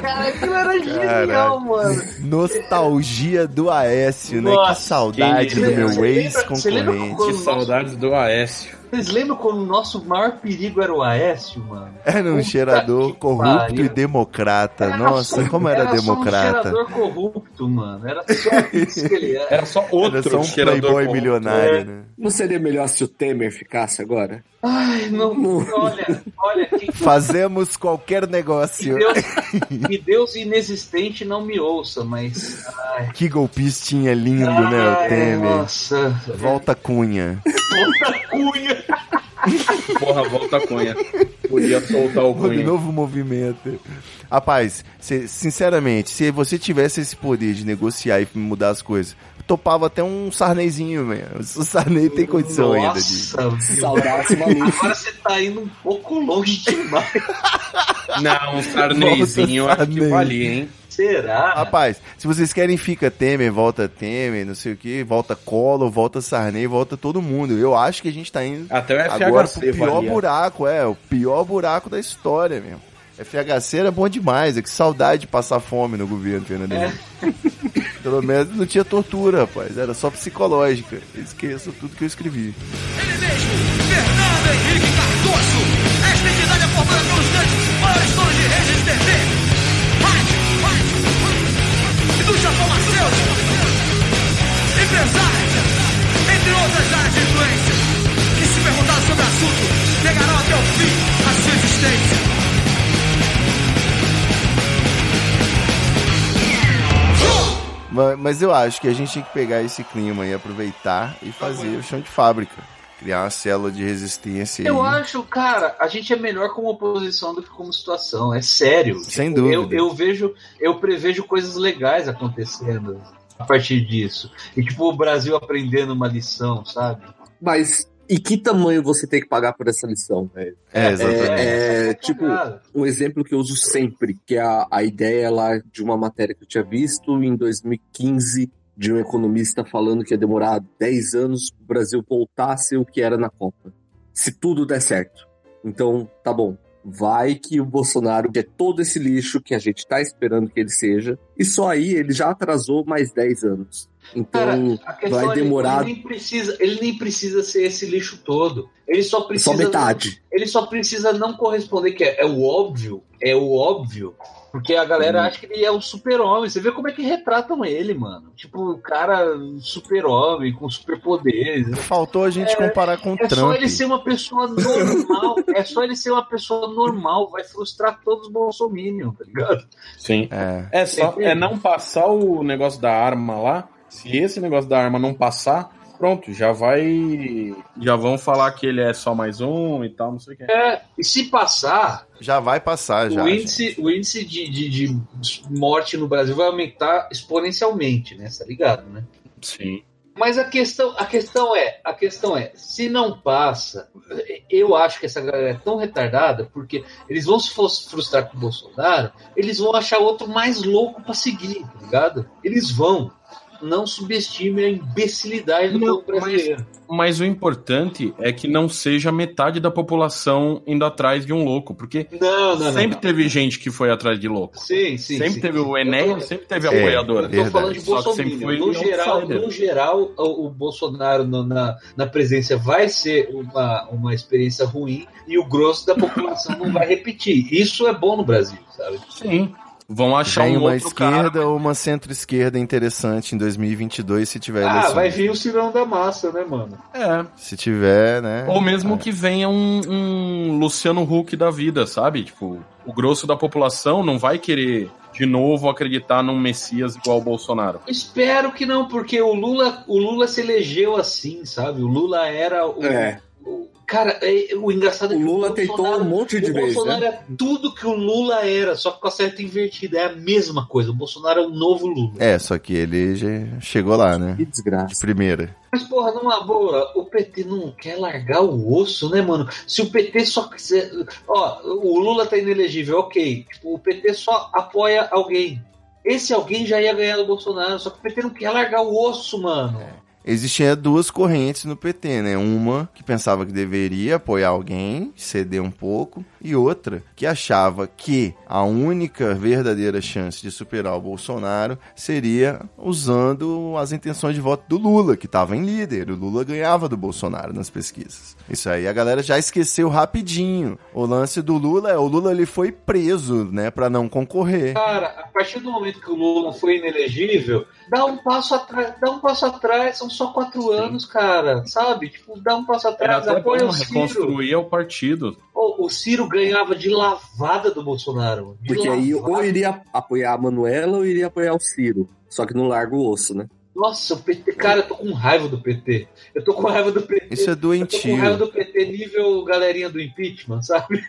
Speaker 3: Cara, aquilo era genial, mano.
Speaker 1: Nostalgia do Aécio, né?
Speaker 3: Nossa,
Speaker 1: que saudade
Speaker 3: que-
Speaker 1: do meu ex-concorrente.
Speaker 4: Que saudades do Aécio.
Speaker 3: Vocês lembram quando o nosso maior perigo era o Aécio, mano?
Speaker 1: Era um
Speaker 3: Puta
Speaker 1: cheirador
Speaker 3: que
Speaker 1: corrupto
Speaker 3: pariu.
Speaker 1: e democrata.
Speaker 3: Era
Speaker 1: Nossa,
Speaker 3: só-
Speaker 1: como era,
Speaker 3: Só um
Speaker 1: democrata.
Speaker 3: cheirador corrupto, mano. Era só isso que ele era.
Speaker 4: Era só outro
Speaker 1: Era só um
Speaker 4: cheirador
Speaker 1: playboy
Speaker 4: corrupto.
Speaker 1: milionário,
Speaker 3: É.
Speaker 1: né?
Speaker 2: Não seria melhor se o Temer ficasse agora?
Speaker 3: Ai, não, olha, olha, que,
Speaker 1: Fazemos qualquer
Speaker 3: que
Speaker 1: negócio.
Speaker 3: Deus, que Deus inexistente não me ouça, mas. Ai,
Speaker 1: Que golpistinha lindo, né, o
Speaker 3: ai,
Speaker 1: Temer?
Speaker 3: Nossa,
Speaker 1: Volta Cunha.
Speaker 3: puta cunha.
Speaker 4: Porra, volta a cunha. Podia soltar o cunha.
Speaker 1: novo movimento. Rapaz, se- sinceramente, se você tivesse esse poder de negociar e mudar as coisas, topava até um Sarneyzinho, velho. O Sarney tem condição ainda de.
Speaker 3: Nossa?
Speaker 2: Saudades maluco.
Speaker 3: Agora você tá indo um pouco longe demais.
Speaker 4: Não, um Sarneyzinho
Speaker 1: Volta
Speaker 4: acho que
Speaker 1: Sarney.
Speaker 4: valia, hein?
Speaker 3: Será?
Speaker 1: Rapaz, se vocês querem, fica Temer, volta Temer, não sei o que, volta Collor, volta Sarney, volta todo mundo. Eu acho que a gente tá indo
Speaker 4: Até o FHC
Speaker 1: agora pro pior
Speaker 4: valia.
Speaker 1: buraco, é, o pior buraco da história mesmo. FHC era bom demais, é que saudade de passar fome no governo, Fernando
Speaker 4: É.
Speaker 1: Henrique. Pelo menos não tinha tortura, rapaz, era só psicológica. Esqueça tudo que eu escrevi.
Speaker 7: Ele mesmo, Fernando Henrique Cardoso. Esta entidade é formada pelos grandes maiores de redes TV, farmacêutica, empresários, entre outras áreas de influência, que se perguntar sobre o assunto, negarão até o fim a sua existência.
Speaker 1: Ma- Mas eu acho que a gente tinha que pegar esse clima e aproveitar e fazer o chão de fábrica. Criar uma célula de resistência
Speaker 3: Eu
Speaker 1: aí.
Speaker 3: acho, cara, a gente é melhor como oposição do que como situação. É sério.
Speaker 1: Sem
Speaker 3: Tipo,
Speaker 1: dúvida.
Speaker 3: Eu, eu vejo, eu prevejo coisas legais acontecendo a partir disso. E tipo, o Brasil aprendendo uma lição, sabe?
Speaker 2: Mas e que tamanho você tem que pagar por essa lição, velho?
Speaker 1: É, exatamente.
Speaker 2: É, tipo,
Speaker 3: Cagada.
Speaker 2: um exemplo que eu uso sempre, que é a, a ideia lá de uma matéria que eu tinha visto em 2015, de um economista falando que ia demorar 10 anos o Brasil voltar a ser o que era na Copa. Se tudo der certo. Então, tá bom. Vai que o Bolsonaro é todo esse lixo que a gente tá esperando que ele seja, e só aí ele já atrasou mais 10 anos.
Speaker 3: Cara,
Speaker 2: Então,
Speaker 3: a questão
Speaker 2: vai
Speaker 3: é,
Speaker 2: demorar
Speaker 3: Ele nem, precisa, ele nem precisa ser esse lixo todo. Ele só precisa.
Speaker 2: só metade.
Speaker 3: Ele só precisa não corresponder, que é, é o óbvio. É o óbvio. Porque a galera
Speaker 2: Hum.
Speaker 3: acha que ele é um super-homem. Você vê como é que retratam ele, mano. Tipo, o cara super-homem, com superpoderes.
Speaker 1: Faltou a gente comparar com o
Speaker 3: É só
Speaker 1: Trump.
Speaker 3: ele ser uma pessoa normal. é só ele ser uma pessoa normal. Vai frustrar todos os bolsominions, tá ligado?
Speaker 4: Sim.
Speaker 1: É.
Speaker 4: É só é não passar o negócio da arma lá. Se esse negócio da arma não passar, pronto, já vai. Já vão falar que ele é só mais um e tal, não sei o que.
Speaker 3: É, e se passar,
Speaker 1: Já vai passar, já.
Speaker 3: o índice, o índice de, de, de morte no Brasil vai aumentar exponencialmente, né? Tá ligado, né?
Speaker 4: Sim.
Speaker 3: Mas a questão, a questão é, a questão é, se não passa, eu acho que essa galera é tão retardada porque eles vão se frustrar com o Bolsonaro, eles vão achar outro mais louco pra seguir, tá ligado? Eles vão. Não subestime a imbecilidade do
Speaker 4: Não,
Speaker 3: povo brasileiro.
Speaker 4: Mas o importante é que não seja metade da população indo atrás de um louco, porque
Speaker 3: Não, não,
Speaker 4: sempre teve gente que foi atrás de louco.
Speaker 3: Sim, sim.
Speaker 4: sempre
Speaker 3: sim,
Speaker 4: teve
Speaker 3: sim.
Speaker 4: o Enéas, sempre teve
Speaker 1: É,
Speaker 4: apoiador.
Speaker 3: Eu tô
Speaker 1: Verdade.
Speaker 3: falando de Bolsonaro. No geral, no geral o, o Bolsonaro no- na, na presidência vai ser uma, uma experiência ruim e o grosso da população não vai repetir. Isso é bom no Brasil, sabe?
Speaker 4: Sim. Vão achar
Speaker 1: Vem
Speaker 4: um
Speaker 1: uma
Speaker 4: outro
Speaker 1: esquerda
Speaker 4: cara.
Speaker 1: ou uma centro-esquerda interessante em 2022 se tiver
Speaker 3: Ah,
Speaker 1: eleições.
Speaker 3: vai vir o Cirão da Massa, né, mano?
Speaker 4: É.
Speaker 1: Se tiver, né?
Speaker 4: Ou mesmo que venha um, um Luciano Huck da vida, sabe? Tipo, o grosso da população não vai querer de novo acreditar num Messias igual o Bolsonaro.
Speaker 3: Espero que não, porque o Lula, o Lula se elegeu assim, sabe? O Lula era o.
Speaker 2: É.
Speaker 3: o- cara, é- o engraçado é
Speaker 2: O
Speaker 3: que
Speaker 2: Lula
Speaker 3: o
Speaker 2: tentou um monte de
Speaker 3: o
Speaker 2: vezes,
Speaker 3: Bolsonaro
Speaker 2: né?
Speaker 3: é tudo que o Lula era, só que com a certa invertida. É a mesma coisa. O Bolsonaro é o novo Lula.
Speaker 1: É, só que ele já chegou lá, né?
Speaker 2: Que
Speaker 1: De
Speaker 2: desgraça.
Speaker 1: primeira.
Speaker 3: Mas, porra, numa boa, o PT não quer largar o osso, né, mano? Se o PT só quiser. Ó, o Lula tá inelegível, ok. Tipo, o PT só apoia alguém. Esse alguém já ia ganhar do Bolsonaro, só que o PT não quer largar o osso, mano.
Speaker 1: Existiam duas correntes no PT, né? Uma que pensava que deveria apoiar alguém, ceder um pouco, e outra que achava que a única verdadeira chance de superar o Bolsonaro seria usando as intenções de voto do Lula, que estava em líder. O Lula ganhava do Bolsonaro nas pesquisas. Isso aí a galera já esqueceu rapidinho. O lance do Lula é o Lula ele foi preso, né, para não concorrer.
Speaker 3: Cara, a partir do momento que o Lula foi inelegível, dá um passo atrás, dá um passo atrás, são só quatro anos, cara, sabe? Tipo, dá um passo
Speaker 4: Era
Speaker 3: atrás,
Speaker 4: até
Speaker 3: apoia o Ciro.
Speaker 4: reconstruir o partido.
Speaker 3: Pô, o Ciro ganhava de lavada do Bolsonaro.
Speaker 2: Porque aí
Speaker 3: lavada.
Speaker 2: ou iria apoiar a Manuela ou iria apoiar o Ciro. Só que não larga o osso, né?
Speaker 3: Nossa, o PT, cara, eu tô com raiva do PT. Eu tô com raiva do PT.
Speaker 1: Isso é
Speaker 3: Eu tô com
Speaker 1: doentio.
Speaker 3: raiva do PT nível galerinha do impeachment, sabe?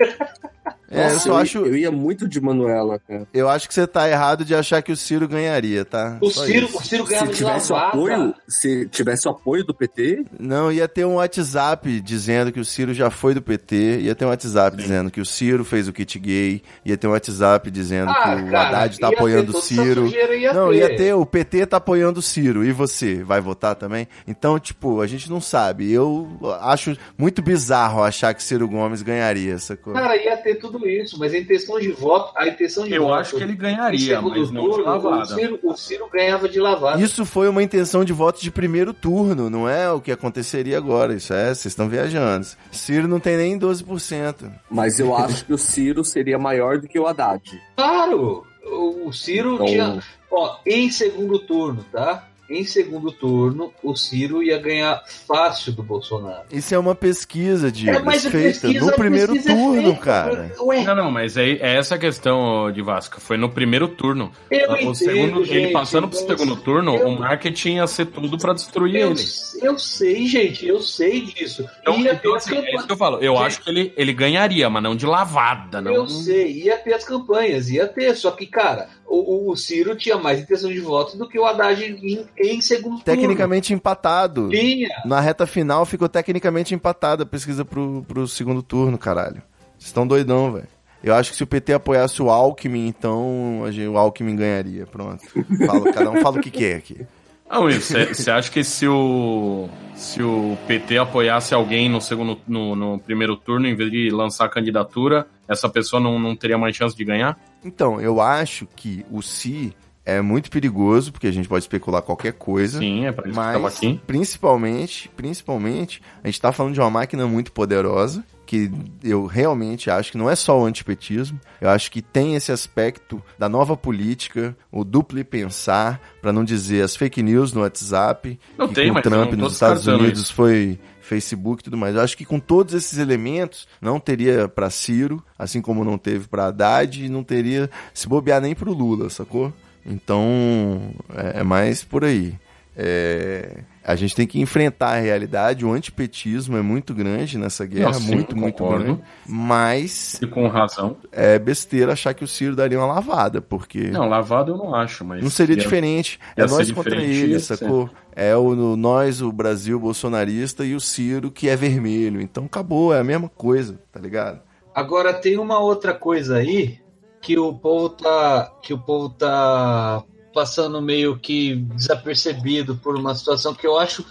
Speaker 1: É, eu
Speaker 2: Nossa,
Speaker 1: só
Speaker 2: ia-
Speaker 1: acho,
Speaker 2: eu ia muito de Manuela, cara.
Speaker 1: eu acho que você tá errado de achar que o Ciro ganharia, tá?
Speaker 3: O
Speaker 1: Só
Speaker 3: Ciro,
Speaker 1: isso.
Speaker 3: o Ciro
Speaker 2: Se
Speaker 3: ganhava de
Speaker 2: tivesse o
Speaker 3: lavada.
Speaker 2: apoio, se tivesse o apoio do PT,
Speaker 1: Não, ia ter um WhatsApp dizendo que o Ciro já foi do PT, ia ter um WhatsApp dizendo que o Ciro fez o kit gay, ia ter um WhatsApp dizendo
Speaker 3: Ah,
Speaker 1: que o
Speaker 3: cara,
Speaker 1: Haddad tá apoiando o Ciro. Não,
Speaker 3: ter.
Speaker 1: ia ter, o PT tá apoiando o Ciro, e você, vai votar também? Então, tipo, a gente não sabe. Eu acho muito bizarro achar que Ciro Gomes ganharia essa coisa.
Speaker 3: Cara, ia ter tudo isso, mas a intenção de voto, a intenção de
Speaker 4: Eu
Speaker 3: voto.
Speaker 4: acho que ele ganharia, mas não de
Speaker 3: turno, O
Speaker 4: lavada.
Speaker 3: Ciro, o Ciro ganhava de lavada.
Speaker 1: Isso foi uma intenção de voto de primeiro turno, não é o que aconteceria agora. Isso é, vocês estão viajando. Ciro não tem nem 12%.
Speaker 2: mas eu acho que o Ciro seria maior do que o Haddad.
Speaker 3: Claro! O o Ciro
Speaker 2: Então-
Speaker 3: tinha. Ó, em segundo turno, tá? Em segundo turno, o Ciro ia ganhar fácil do Bolsonaro.
Speaker 1: Isso é uma pesquisa, Diego,
Speaker 3: É, mas a
Speaker 1: feita
Speaker 3: pesquisa-
Speaker 1: no primeiro
Speaker 3: é
Speaker 1: turno,
Speaker 3: feita,
Speaker 1: cara.
Speaker 3: Ué,
Speaker 4: Não, não, mas é, é essa a questão de Vasco. Foi no primeiro turno.
Speaker 3: Eu
Speaker 4: o
Speaker 3: entendo,
Speaker 4: segundo, ele
Speaker 3: gente,
Speaker 4: passando pro segundo turno,
Speaker 3: eu-
Speaker 4: o marketing ia ser tudo pra destruir
Speaker 3: eu,
Speaker 4: ele.
Speaker 3: eu sei, gente, eu sei disso.
Speaker 4: Então,
Speaker 3: ia ter
Speaker 4: então,
Speaker 3: as
Speaker 4: assim, é isso
Speaker 3: campanhas.
Speaker 4: que eu falo. Eu
Speaker 3: Gente,
Speaker 4: acho que ele, ele ganharia, mas não de lavada, não.
Speaker 3: Eu sei, ia ter as campanhas, ia ter. Só que, cara, o, o- o Ciro tinha mais intenção de voto do que o Haddad em, em segundo turno.
Speaker 1: Tecnicamente empatado.
Speaker 3: Tinha.
Speaker 1: Na reta final ficou tecnicamente empatada a pesquisa pro, pro segundo turno, caralho. Vocês estão doidão, velho. Eu acho que se o PT apoiasse o Alckmin, então a gente- o Alckmin ganharia. Pronto. Fala- cada um fala o que quer aqui.
Speaker 4: Não, você acha que se o, se o PT apoiasse alguém no segundo no, no primeiro turno, em vez de lançar a candidatura, essa pessoa não, não teria mais chance de ganhar?
Speaker 1: Então, eu acho que o se é muito perigoso, porque a gente pode especular qualquer coisa.
Speaker 4: Sim, é pra isso que
Speaker 1: Mas,
Speaker 4: aqui.
Speaker 1: principalmente, principalmente, a gente tá falando de uma máquina muito poderosa, que eu realmente acho que não é só o antipetismo, eu acho que tem esse aspecto da nova política, o duplo pensar, para não dizer as fake news no WhatsApp,
Speaker 4: Não
Speaker 1: que
Speaker 4: tem,
Speaker 1: com o Trump nos Estados Unidos
Speaker 4: isso.
Speaker 1: foi Facebook e tudo mais. Eu acho que com todos esses elementos, não teria para Ciro, assim como não teve para Haddad, e não teria se bobear nem pro Lula, sacou? Então, é, é mais por aí. É, a gente tem que enfrentar a realidade, o antipetismo é muito grande nessa guerra,
Speaker 4: Não, sim,
Speaker 1: muito, muito
Speaker 4: concordo.
Speaker 1: grande, mas
Speaker 4: E com razão.
Speaker 1: é besteira achar que o Ciro daria uma lavada, porque
Speaker 4: Não, lavado eu não acho, mas.
Speaker 1: não seria
Speaker 4: ia-
Speaker 1: diferente.
Speaker 4: ia
Speaker 1: É nós contra
Speaker 4: diferente,
Speaker 1: ele, sacou? É o no- nós, o Brasil bolsonarista e o Ciro que é vermelho. Então acabou, é a mesma coisa, tá ligado?
Speaker 3: Agora tem uma outra coisa aí que o povo tá que o povo tá passando meio que desapercebido por uma situação que eu acho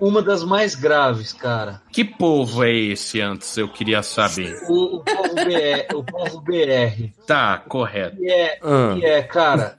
Speaker 3: uma das mais graves, cara.
Speaker 4: Que povo é esse antes? Eu queria saber.
Speaker 3: O, o povo BR, o povo BR,
Speaker 4: Tá, correto.
Speaker 3: que é,
Speaker 1: Ah,
Speaker 3: que é, cara,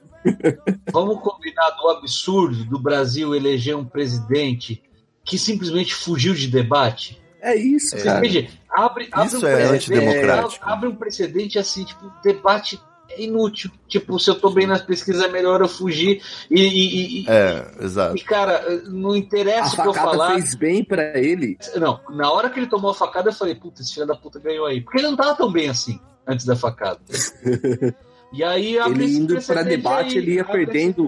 Speaker 3: vamos combinar do absurdo do Brasil eleger um presidente que simplesmente fugiu de debate.
Speaker 2: É isso,
Speaker 3: Você
Speaker 2: cara.
Speaker 3: entende? Abre, abre
Speaker 1: Isso
Speaker 3: um
Speaker 1: é
Speaker 3: precedente,
Speaker 1: antidemocrático.
Speaker 3: Abre um precedente assim, tipo, debate é inútil. Tipo, se eu tô bem nas pesquisas, é melhor eu fugir. E, e, e-
Speaker 1: é, exato.
Speaker 3: e, cara, não
Speaker 2: A
Speaker 3: interessa o que eu
Speaker 2: facada
Speaker 3: falar.
Speaker 2: fez bem pra ele.
Speaker 3: Não, na hora que ele tomou a facada, eu falei, puta, esse filho da puta ganhou aí. Porque ele não tava tão bem assim antes da facada. E aí abre
Speaker 2: Ele indo pra
Speaker 3: precedente
Speaker 2: debate, ele ia perdendo.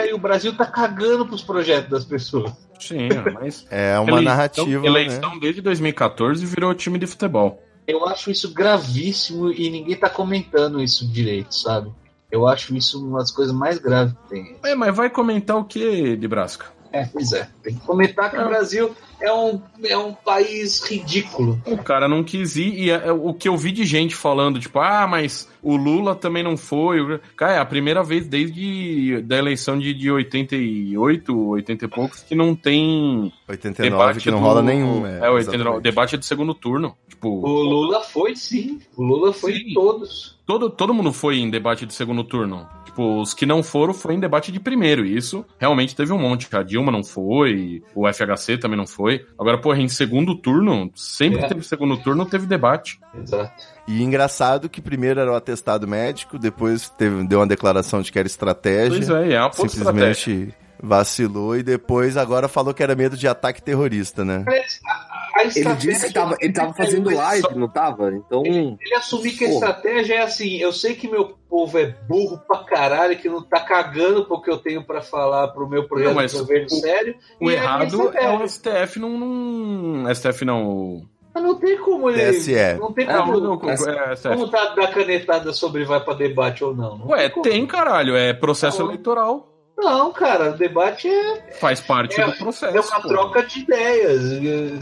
Speaker 3: aí, o Brasil tá cagando pros projetos das pessoas.
Speaker 4: Sim, mas.
Speaker 1: É uma
Speaker 4: eleição-
Speaker 1: narrativa, né?
Speaker 4: Eleição desde 2014 virou time de futebol.
Speaker 3: Eu acho isso gravíssimo e ninguém tá comentando isso direito, sabe? Eu acho isso uma das coisas mais graves que tem.
Speaker 4: É, mas vai comentar o que de Brasca?
Speaker 3: É, pois é. Tem que comentar que o Brasil é um, é um país ridículo.
Speaker 4: O cara não quis ir. E é- é o que eu vi de gente falando, tipo, ah, mas o Lula também não foi. Cara, é a primeira vez desde da eleição de, de 88, 80 e poucos, que não tem
Speaker 1: 89
Speaker 4: debate
Speaker 1: que não
Speaker 4: do-
Speaker 1: rola nenhum.
Speaker 4: É, 89,
Speaker 1: exatamente.
Speaker 4: debate do segundo turno. Tipo,
Speaker 3: O Lula foi sim. O Lula foi
Speaker 4: Sim.
Speaker 3: em todos.
Speaker 4: todo, todo mundo foi em debate de segundo turno. Tipo, os que não foram foi em debate de primeiro. E isso realmente teve um monte. A Dilma não foi, o FHC também não foi. Agora, porra, em segundo turno, sempre
Speaker 3: É.
Speaker 4: que teve segundo turno, teve debate.
Speaker 3: Exato.
Speaker 1: E engraçado que primeiro era o atestado médico, depois teve, deu uma declaração de que era estratégia.
Speaker 4: Pois é, é uma puta estratégia.
Speaker 1: simplesmente vacilou e depois agora falou que era medo de ataque terrorista, né?
Speaker 3: A
Speaker 2: Ele disse que tava, ele tava fazendo live, não tava? Então.
Speaker 3: Ele assumir que a estratégia é assim: eu sei que meu povo é burro pra caralho, que não tá cagando porque eu tenho pra falar pro meu projeto
Speaker 4: Não, mas
Speaker 3: de governo
Speaker 4: o-
Speaker 3: sério.
Speaker 4: O
Speaker 3: e é
Speaker 4: errado é
Speaker 3: estratégia.
Speaker 4: o STF não, não. STF não.
Speaker 3: Mas não tem como ele.
Speaker 1: TSE.
Speaker 3: Não tem
Speaker 4: É,
Speaker 3: como.
Speaker 4: não, é.
Speaker 3: Como tá dar canetada sobre vai pra debate ou não? não
Speaker 4: Ué,
Speaker 3: como.
Speaker 4: tem, caralho. É processo
Speaker 3: Não.
Speaker 4: eleitoral.
Speaker 3: Não, cara, o debate é,
Speaker 4: Faz parte
Speaker 3: É-
Speaker 4: do processo.
Speaker 3: é uma
Speaker 4: pô.
Speaker 3: troca de ideias.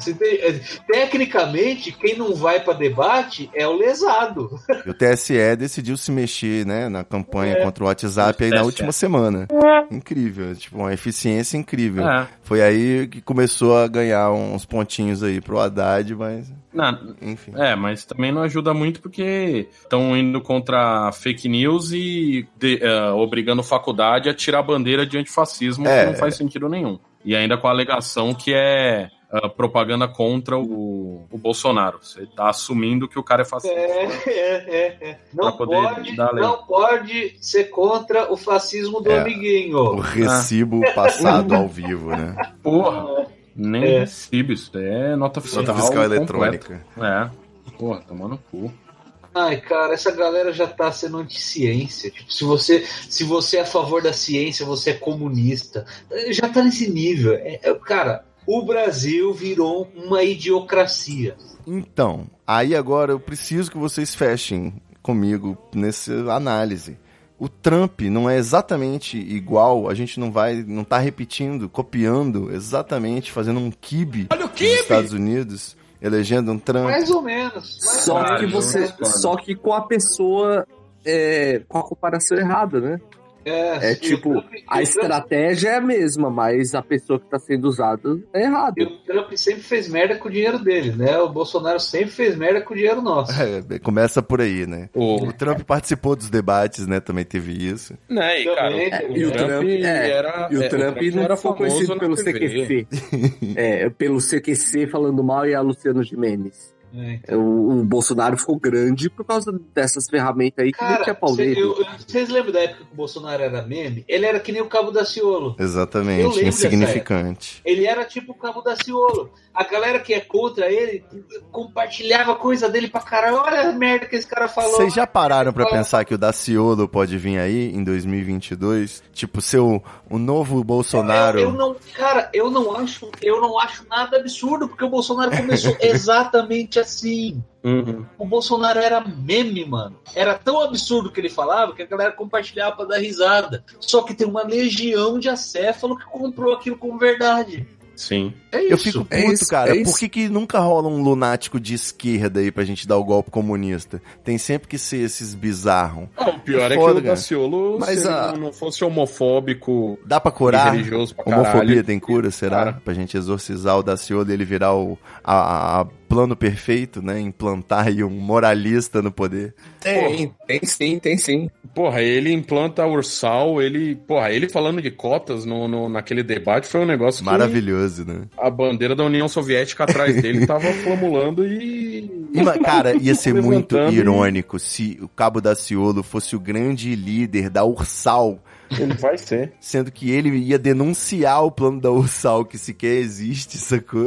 Speaker 3: Você tem- é, tecnicamente, quem não vai pra debate é o lesado.
Speaker 1: E o TSE decidiu se mexer, né, na campanha
Speaker 3: É.
Speaker 1: contra o WhatsApp aí na última semana. Incrível, tipo, uma eficiência incrível.
Speaker 4: É.
Speaker 1: Foi aí que começou a ganhar uns pontinhos aí pro Haddad, mas,
Speaker 4: Não,
Speaker 1: enfim.
Speaker 4: É, mas também não ajuda muito porque estão indo contra fake news e de- eh, obrigando faculdade a tirar a bandeira de antifascismo,
Speaker 1: É.
Speaker 4: que não faz sentido nenhum. E ainda com a alegação que é ah, propaganda contra o, o Bolsonaro. Você tá assumindo que o cara é fascista.
Speaker 3: É, é, é, é. Não, pode, não pode ser contra o fascismo do
Speaker 1: É. O
Speaker 3: amiguinho.
Speaker 1: recibo passado ao vivo, né?
Speaker 4: Porra, nem
Speaker 3: É.
Speaker 4: recibo, isso é nota fiscal.
Speaker 1: Nota fiscal eletrônica.
Speaker 4: É. Porra, tomando cu.
Speaker 3: Ai, cara, essa galera já tá sendo anti-ciência. Tipo, se você, se você é a favor da ciência, você é comunista. Já tá nesse nível. É, é, cara, o Brasil virou uma idiocracia.
Speaker 1: Então, aí agora eu preciso que vocês fechem comigo nessa análise. O Trump não é exatamente igual, a gente não vai, não tá repetindo, copiando exatamente, fazendo um kibe dos Estados Unidos, elegendo um Trump.
Speaker 3: Mais ou menos. mais
Speaker 2: Só
Speaker 3: ou
Speaker 2: que você. Só que com a pessoa. é, com a comparação errada, né? É
Speaker 3: e o
Speaker 2: tipo,
Speaker 3: Trump- e o
Speaker 2: a
Speaker 3: Trump-
Speaker 2: estratégia é a mesma, mas a pessoa que tá sendo usada é
Speaker 3: E
Speaker 2: errada.
Speaker 3: o Trump sempre fez merda com o dinheiro dele, né? O Bolsonaro sempre fez merda com o dinheiro nosso.
Speaker 1: É, começa por aí, né?
Speaker 4: O,
Speaker 1: O Trump participou dos debates, né? Também teve isso.
Speaker 4: né, e, cara,
Speaker 3: Também,
Speaker 4: o,
Speaker 2: e o Trump- é,
Speaker 4: era.
Speaker 2: E o
Speaker 4: é,
Speaker 2: Trump não
Speaker 4: famoso
Speaker 2: conhecido pelo
Speaker 4: TV.
Speaker 2: CQC. é, pelo CQC falando mal e a Luciano Gimenez.
Speaker 3: É.
Speaker 2: O, o Bolsonaro ficou grande por causa dessas ferramentas aí que não
Speaker 3: Cara,
Speaker 2: tinha pau
Speaker 3: cê-
Speaker 2: nele.
Speaker 3: eu- eu- vocês lembram da época que o Bolsonaro era meme? Ele era que nem o Cabo da Ciolo.
Speaker 1: Exatamente, insignificante.
Speaker 3: Ele era tipo o Cabo da Ciolo. A galera que é contra ele compartilhava coisa dele pra caralho. Olha a merda que esse cara falou.
Speaker 1: Vocês já pararam pra
Speaker 3: Fala.
Speaker 1: pensar que o Daciolo pode vir aí em 2022? Tipo, ser o, o novo Bolsonaro?
Speaker 3: Eu, eu não, cara, eu não acho, eu não acho nada absurdo porque o Bolsonaro começou exatamente assim.
Speaker 4: Uhum.
Speaker 3: O Bolsonaro era meme, mano. Era tão absurdo que ele falava que a galera compartilhava pra dar risada. Só que tem uma legião de acéfalo que comprou aquilo como verdade.
Speaker 4: Sim. É isso.
Speaker 1: Eu fico puto,
Speaker 2: é isso,
Speaker 1: cara.
Speaker 2: é.
Speaker 1: Por que, que nunca rola um lunático de esquerda aí pra gente dar o golpe comunista? Tem sempre que ser esses bizarros.
Speaker 4: Ah, o pior
Speaker 1: É
Speaker 4: é,
Speaker 1: foda,
Speaker 4: que o. Daciolo,
Speaker 2: Mas
Speaker 4: se
Speaker 2: a-
Speaker 4: não fosse homofóbico
Speaker 1: Dá pra
Speaker 4: e
Speaker 1: curar?
Speaker 4: religioso pra
Speaker 1: Homofobia
Speaker 4: caralho,
Speaker 1: tem cura, será?
Speaker 4: Cara.
Speaker 1: Pra gente exorcizar o Daciolo e ele virar o a, a- plano perfeito, né? Implantar aí um moralista no poder.
Speaker 2: Tem, tem sim, tem sim.
Speaker 4: Porra, ele implanta ursal, ele. Porra, ele falando de cotas no, no- naquele debate foi um negócio que
Speaker 1: Maravilhoso, né?
Speaker 4: a bandeira da União Soviética atrás dele tava flamulando e.
Speaker 1: Ima- Cara, ia ser muito
Speaker 4: Levantando e-
Speaker 1: irônico se o Cabo Daciolo fosse o grande líder da Ursal,
Speaker 4: Ele vai ser.
Speaker 1: sendo que ele ia denunciar o plano da Ursal, que sequer existe, sacou?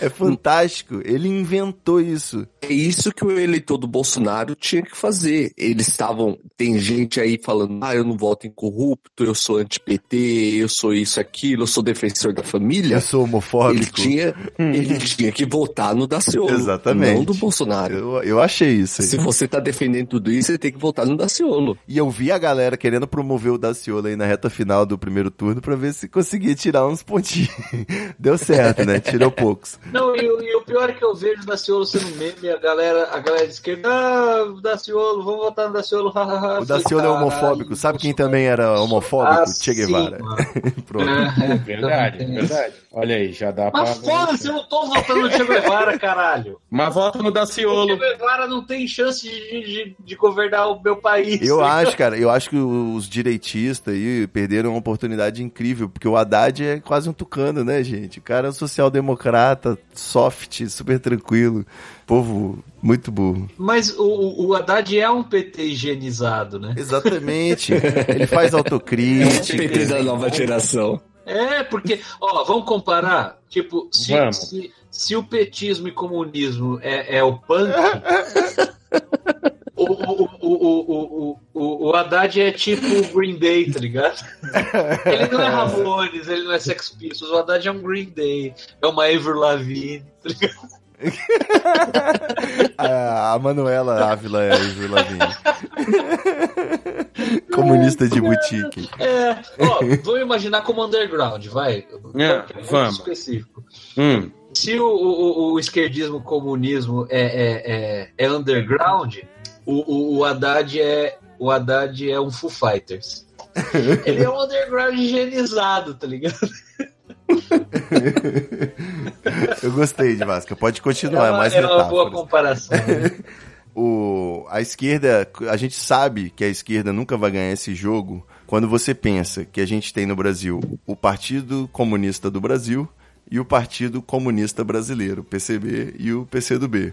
Speaker 1: É fantástico. Ele inventou isso.
Speaker 2: É isso que o eleitor do Bolsonaro tinha que fazer. Eles estavam. Tem gente aí falando, ah, eu não voto em corrupto, eu sou anti-PT, eu sou isso, aquilo, eu sou defensor da família.
Speaker 1: Eu sou
Speaker 2: Ele
Speaker 1: homofóbico.
Speaker 2: tinha, ele tinha que votar no Daciolo.
Speaker 1: Exatamente.
Speaker 2: Não do Bolsonaro.
Speaker 1: Eu, eu achei isso. aí.
Speaker 2: Se você tá defendendo tudo isso, você tem que votar no Daciolo.
Speaker 1: E eu vi a galera querendo promover o Daciolo aí na reta final do primeiro turno pra ver se conseguia tirar uns pontinhos. Deu certo, né? Tirou poucos.
Speaker 3: Não, e, o- e o pior é que eu vejo o Daciolo sendo meme, a galera, a galera de esquerda, ah, Daciolo, vamos votar no Daciolo, hahaha.
Speaker 1: O Daciolo é homofóbico.
Speaker 3: "Caralho,
Speaker 1: Sabe quem também era homofóbico?
Speaker 3: Ah,
Speaker 1: che Guevara.
Speaker 3: sim.
Speaker 1: Pronto.
Speaker 3: É,
Speaker 4: Verdade, verdade. Olha aí, já dá pra.
Speaker 3: Mas foda-se, eu não tô votando no Che Guevara, caralho.
Speaker 4: Mas vota no
Speaker 3: O Che
Speaker 4: Daciolo.
Speaker 3: Guevara não tem chance de, de, de governar o meu país.
Speaker 1: Eu acho, cara, eu acho que os direitistas aí perderam uma oportunidade incrível, porque o Haddad é quase um tucano, né, gente? O cara é um social-democrata, soft, super tranquilo. Povo muito burro.
Speaker 3: Mas o- o, o Haddad é um PT higienizado, né?
Speaker 1: Exatamente. Ele faz autocrítica.
Speaker 2: PT da nova geração.
Speaker 3: É, porque, ó, vamos comparar. Tipo, se,
Speaker 4: Vamos.
Speaker 3: se, se o petismo e comunismo é, é o punk, o, o, o, o, o, o, Haddad é tipo o Green Day, tá ligado? Ele não é Ramones, ele não é Sex Pistols, o Haddad é um Green Day, é uma Avril Lavigne, tá ligado?
Speaker 1: A, a Manuela Ávila é a Ivy Lavigne. Comunista de boutique.
Speaker 3: É, ó, vamos imaginar como underground, vai.
Speaker 4: É,
Speaker 3: Muito
Speaker 4: vamos.
Speaker 3: específico.
Speaker 4: Hum,
Speaker 3: Se o, o, o esquerdismo, o comunismo é, é, é, é underground, o, o, o Haddad é o Haddad é um Foo Fighters. Ele é um underground higienizado, tá ligado?
Speaker 1: Eu gostei de Vasca. Pode continuar, é
Speaker 3: uma-
Speaker 1: mais
Speaker 3: é uma boa comparação. né?
Speaker 1: o, a esquerda, a gente sabe que a esquerda nunca vai ganhar esse jogo quando você pensa que a gente tem no Brasil o Partido Comunista do Brasil e o Partido Comunista Brasileiro, PCB e o PCdoB.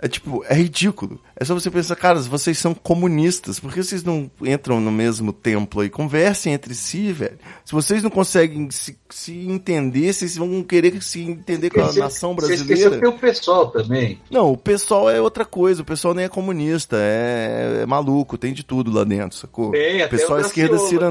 Speaker 1: É tipo, é ridículo. É só você pensar, caras, vocês são comunistas, por que vocês não entram no mesmo templo aí? Conversem entre si, velho. Se vocês não conseguem se, se entender, vocês vão querer se entender com a
Speaker 3: Você-
Speaker 1: nação
Speaker 3: Você esqueceu
Speaker 1: brasileira.
Speaker 3: que o pessoal também.
Speaker 1: Não, o pessoal é outra coisa. O pessoal nem é comunista, é, é maluco, tem de tudo lá dentro, sacou?
Speaker 3: Tem,
Speaker 1: o
Speaker 3: até
Speaker 1: pessoal
Speaker 3: o
Speaker 1: é esquerda
Speaker 3: Daciolo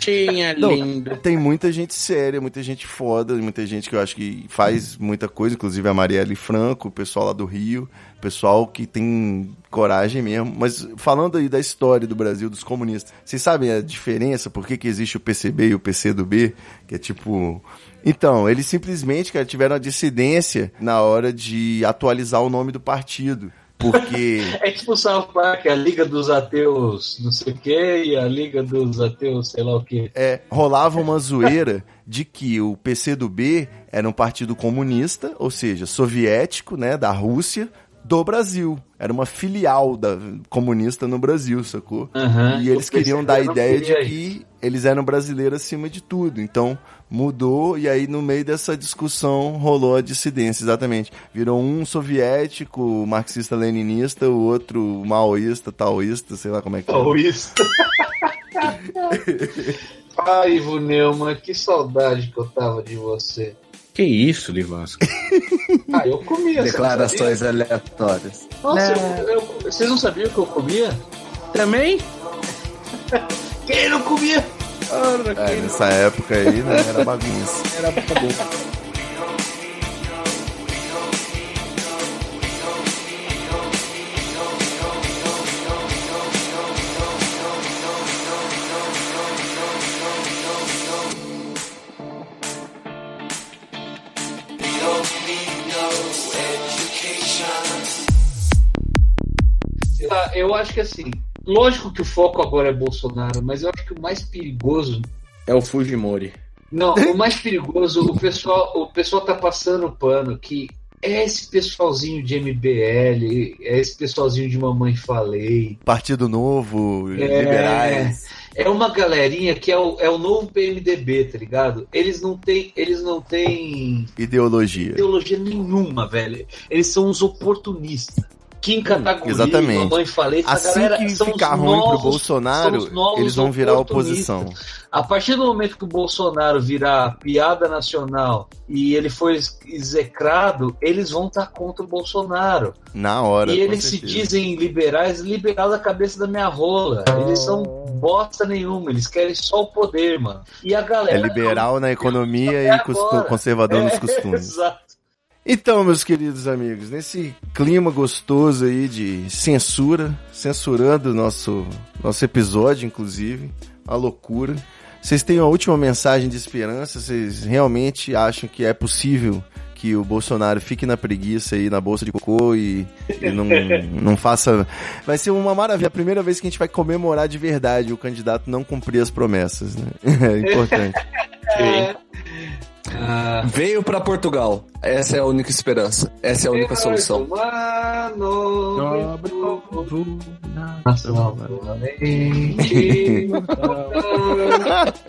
Speaker 3: tinha
Speaker 4: tinha
Speaker 1: Não,
Speaker 4: lindo.
Speaker 1: Tem muita gente séria, muita gente foda, muita gente que eu acho que faz muita coisa, inclusive a Marielle Franco, o pessoal lá do Rio, o pessoal que tem coragem mesmo. Mas falando aí da história do Brasil, dos comunistas, vocês sabem a diferença? Por que, que existe o PCB e o PCdoB? Que é tipo. Então, eles simplesmente, cara, tiveram a dissidência na hora de atualizar o nome do partido. Porque.
Speaker 3: É tipo o South Park, a Liga dos Ateus não sei o que, e a Liga dos Ateus sei lá o que.
Speaker 1: é, rolava uma zoeira de que o PCdoB era um partido comunista, ou seja, soviético, né, da Rússia, do Brasil. Era uma filial da comunista no Brasil, sacou?
Speaker 3: Aham.
Speaker 1: E eles
Speaker 3: O
Speaker 1: queriam dar a ideia de que eles eram brasileiros acima de tudo. Então mudou e aí no meio dessa discussão rolou a dissidência, exatamente. Virou um soviético, marxista-leninista, o outro maoísta, taoísta, sei lá como é que é.
Speaker 3: Paulista. Ai, Ivo Neumann, que saudade que eu tava de você.
Speaker 4: Que isso, Livasco?
Speaker 3: Ah, eu comia.
Speaker 2: Declarações aleatórias.
Speaker 3: Nossa, eu- eu- vocês não sabiam que eu comia?
Speaker 4: Também?
Speaker 3: Quem não comia?
Speaker 1: É, nessa época aí, né, era bagunça.
Speaker 4: Era bom.
Speaker 3: Ah, Eu acho que assim, lógico que o foco agora é Bolsonaro, mas eu acho que o mais perigoso
Speaker 4: É o Fujimori.
Speaker 3: Não, o mais perigoso, o pessoal, o pessoal tá passando pano que é esse pessoalzinho de MBL, é esse pessoalzinho de Mamãe Falei.
Speaker 1: Partido Novo,
Speaker 3: É.
Speaker 1: liberais.
Speaker 3: É uma galerinha que é o, é o novo PMDB, tá ligado? Eles não têm, eles não têm
Speaker 1: Ideologia.
Speaker 3: ideologia nenhuma, velho. Eles são uns oportunistas. Kim Kataguiri,
Speaker 1: Exatamente.
Speaker 3: Mamãe Falei, essa
Speaker 1: Assim
Speaker 3: galera
Speaker 1: que ficar ruim pro
Speaker 3: novos- são
Speaker 1: Bolsonaro, eles vão virar oposição.
Speaker 3: A partir do momento que o Bolsonaro virar piada nacional e ele for execrado, eles vão estar contra o Bolsonaro.
Speaker 1: Na hora.
Speaker 3: e eles se dizem liberais, liberal da cabeça da minha rola. Eles são bosta nenhuma, eles querem só o poder, mano. E a galera.
Speaker 1: É liberal na economia e
Speaker 3: agora.
Speaker 1: conservador nos
Speaker 3: É,
Speaker 1: costumes.
Speaker 3: Exato.
Speaker 1: Então, meus queridos amigos, nesse clima gostoso aí de censura, censurando nosso nosso episódio, inclusive, a loucura. Vocês têm uma última mensagem de esperança? Vocês realmente acham que é possível que o Bolsonaro fique na preguiça aí na bolsa de cocô e, e não, não faça. Vai ser uma maravilha. A primeira vez que a gente vai comemorar de verdade o candidato não cumprir as promessas, né? É importante.
Speaker 2: Veio pra Portugal. Essa é a única esperança. Essa é a única solução.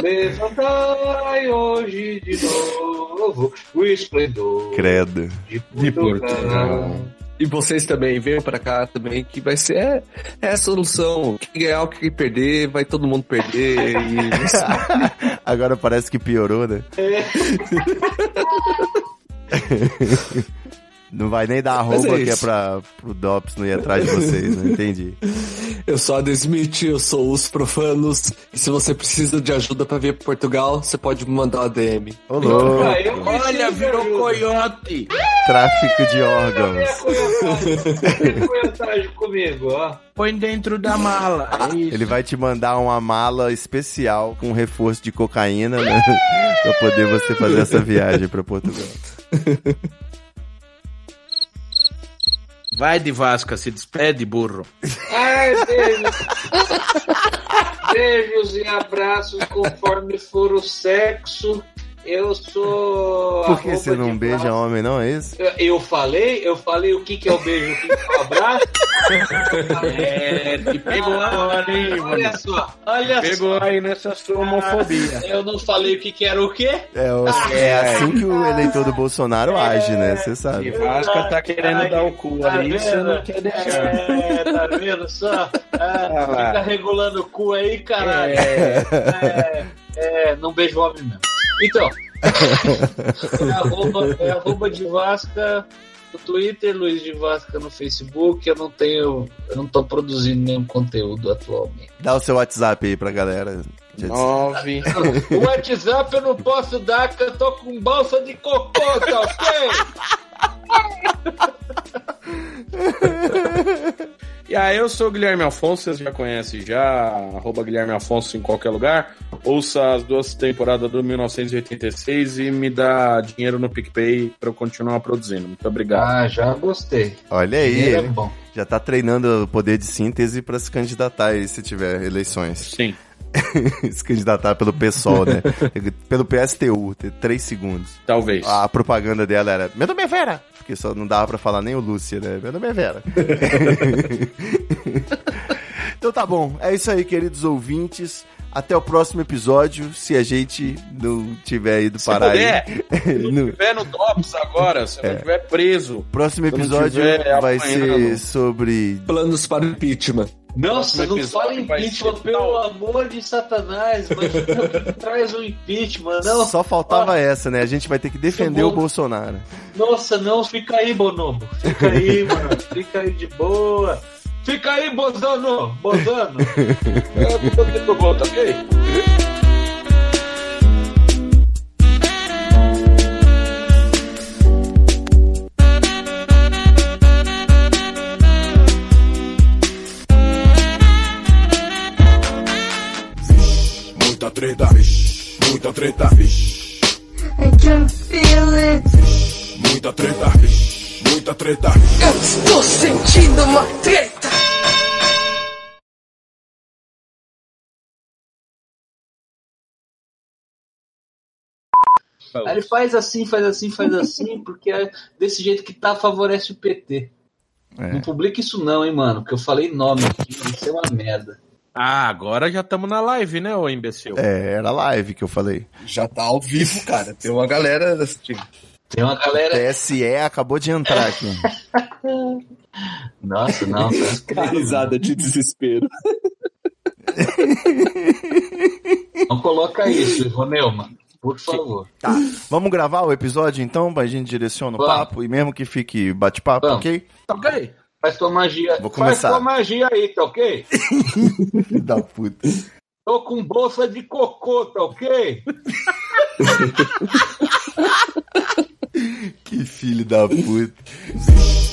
Speaker 3: Levantai hoje de novo o esplendor
Speaker 1: Credo.
Speaker 3: de Portugal.
Speaker 2: E vocês também, venham pra cá também, que vai ser é, é a solução. Quem ganhar, quem perder, vai todo mundo perder. E...
Speaker 1: Agora parece que piorou, né? Não vai nem dar arroba
Speaker 2: é
Speaker 1: que é pra, pro DOPS não ir atrás de vocês, né? Entendi.
Speaker 2: Eu sou a Desmit, eu sou os profanos. E se você precisa de ajuda pra vir pra Portugal, você pode me mandar uma DM.
Speaker 1: Ô, louco.
Speaker 3: Ah,
Speaker 4: Olha, virou coiote.
Speaker 1: Tráfico de
Speaker 3: Venha
Speaker 1: órgãos.
Speaker 3: venha comentagem comigo, ó.
Speaker 4: Põe dentro da mala. É isso.
Speaker 1: Ele vai te mandar uma mala especial com reforço de cocaína, né? pra poder você fazer essa viagem pra Portugal.
Speaker 4: Vai de Vasca, se despede, burro.
Speaker 3: Ai, beijos. beijos e abraços conforme for o sexo. Eu sou.
Speaker 1: Por que você não beija homem, não? É isso?
Speaker 3: Eu- Eu falei, eu falei o que, que é o beijo, o que, que é o abraço.
Speaker 4: É, te pegou agora, hein,
Speaker 3: Olha
Speaker 4: mano?
Speaker 3: só, olha
Speaker 4: Pegou
Speaker 3: só.
Speaker 4: aí nessa sua homofobia.
Speaker 3: Eu não falei o que, que era o quê?
Speaker 1: É, o- é assim que o eleitor do Bolsonaro age, né? Você
Speaker 4: E
Speaker 1: sabe.
Speaker 4: Vasca tá querendo dar o cu
Speaker 3: Tá
Speaker 4: aí, você não quer deixar.
Speaker 3: É, tá vendo só? Ah, fica regulando o cu aí, caralho.
Speaker 4: É,
Speaker 3: É, é, não beijo homem mesmo. Então, é arroba, é arroba de Vasca no Twitter, Luiz de Vasca no Facebook. Eu não tenho, eu não tô produzindo nenhum conteúdo atualmente.
Speaker 1: Dá o seu WhatsApp aí pra galera.
Speaker 4: nove.
Speaker 3: O WhatsApp eu não posso dar, que eu tô com bolsa de cocô, tá ok?
Speaker 4: E aí, eu sou o Guilherme Afonso, vocês já conhecem já, arroba Guilherme Afonso em qualquer lugar. Ouça as duas temporadas do 1986 e me dá dinheiro no PicPay pra eu continuar produzindo. Muito obrigado.
Speaker 3: Ah, já gostei.
Speaker 1: Olha aí,
Speaker 3: é bom.
Speaker 1: já tá treinando o poder de síntese pra se candidatar aí se tiver eleições.
Speaker 4: Sim.
Speaker 1: se candidatar pelo PSOL, né? pelo PSTU, ter três segundos.
Speaker 4: Talvez.
Speaker 1: A propaganda dela era: Meu nome é Vera! Porque só não dava pra falar nem o Lúcia, né? Meu nome é Vera. então tá bom, é isso aí, queridos ouvintes. Até o próximo episódio, se a gente não tiver ido
Speaker 4: Se
Speaker 1: parar
Speaker 4: puder,
Speaker 1: aí.
Speaker 4: se não
Speaker 1: No
Speaker 4: estiver no DOPS agora, se não estiver preso.
Speaker 1: próximo episódio
Speaker 4: tiver
Speaker 1: vai ser sobre.
Speaker 2: Planos para o impeachment.
Speaker 3: Nossa, não fala impeachment, pelo
Speaker 4: tal.
Speaker 3: amor de Satanás. Mas traz o impeachment, não.
Speaker 1: Só faltava essa, né? A gente vai ter que defender o Bolsonaro.
Speaker 3: Nossa, não, fica aí, Bonobo. Fica aí, mano. Fica aí de boa. Fica aí, Bozano. Bozano.
Speaker 4: Eu tô tendo gol, tá ok?
Speaker 5: Muita treta, vixe. Muita treta, vixe.
Speaker 8: I can feel it.
Speaker 5: Muita treta, vixe. Muita treta, vixe.
Speaker 8: Eu estou sentindo uma treta.
Speaker 3: Aí ele faz assim, faz assim, faz assim, porque é desse jeito que tá, favorece o PT.
Speaker 1: É.
Speaker 3: Não publica isso não, hein, mano, porque eu falei nome aqui, isso é uma merda.
Speaker 4: Ah, agora já estamos na live, né, ô imbecil?
Speaker 1: É, era live que eu falei.
Speaker 2: Já tá ao vivo, cara. Tem uma galera assistindo.
Speaker 3: Tem uma galera...
Speaker 1: TSE acabou de entrar aqui.
Speaker 3: Nossa, não, tá
Speaker 2: Risada de desespero.
Speaker 3: não coloca isso, Roneumann, por favor.
Speaker 1: Tá, vamos gravar o episódio então, pra gente direcionar o
Speaker 3: Vamos.
Speaker 1: papo e mesmo que fique bate-papo, ok?
Speaker 4: Tá ok.
Speaker 3: Faz tua magia.
Speaker 1: Vou começar.
Speaker 3: Faz tua magia aí, tá ok?
Speaker 1: Filho da puta.
Speaker 3: Tô com bolsa de cocô, tá ok?
Speaker 1: Que filho da puta.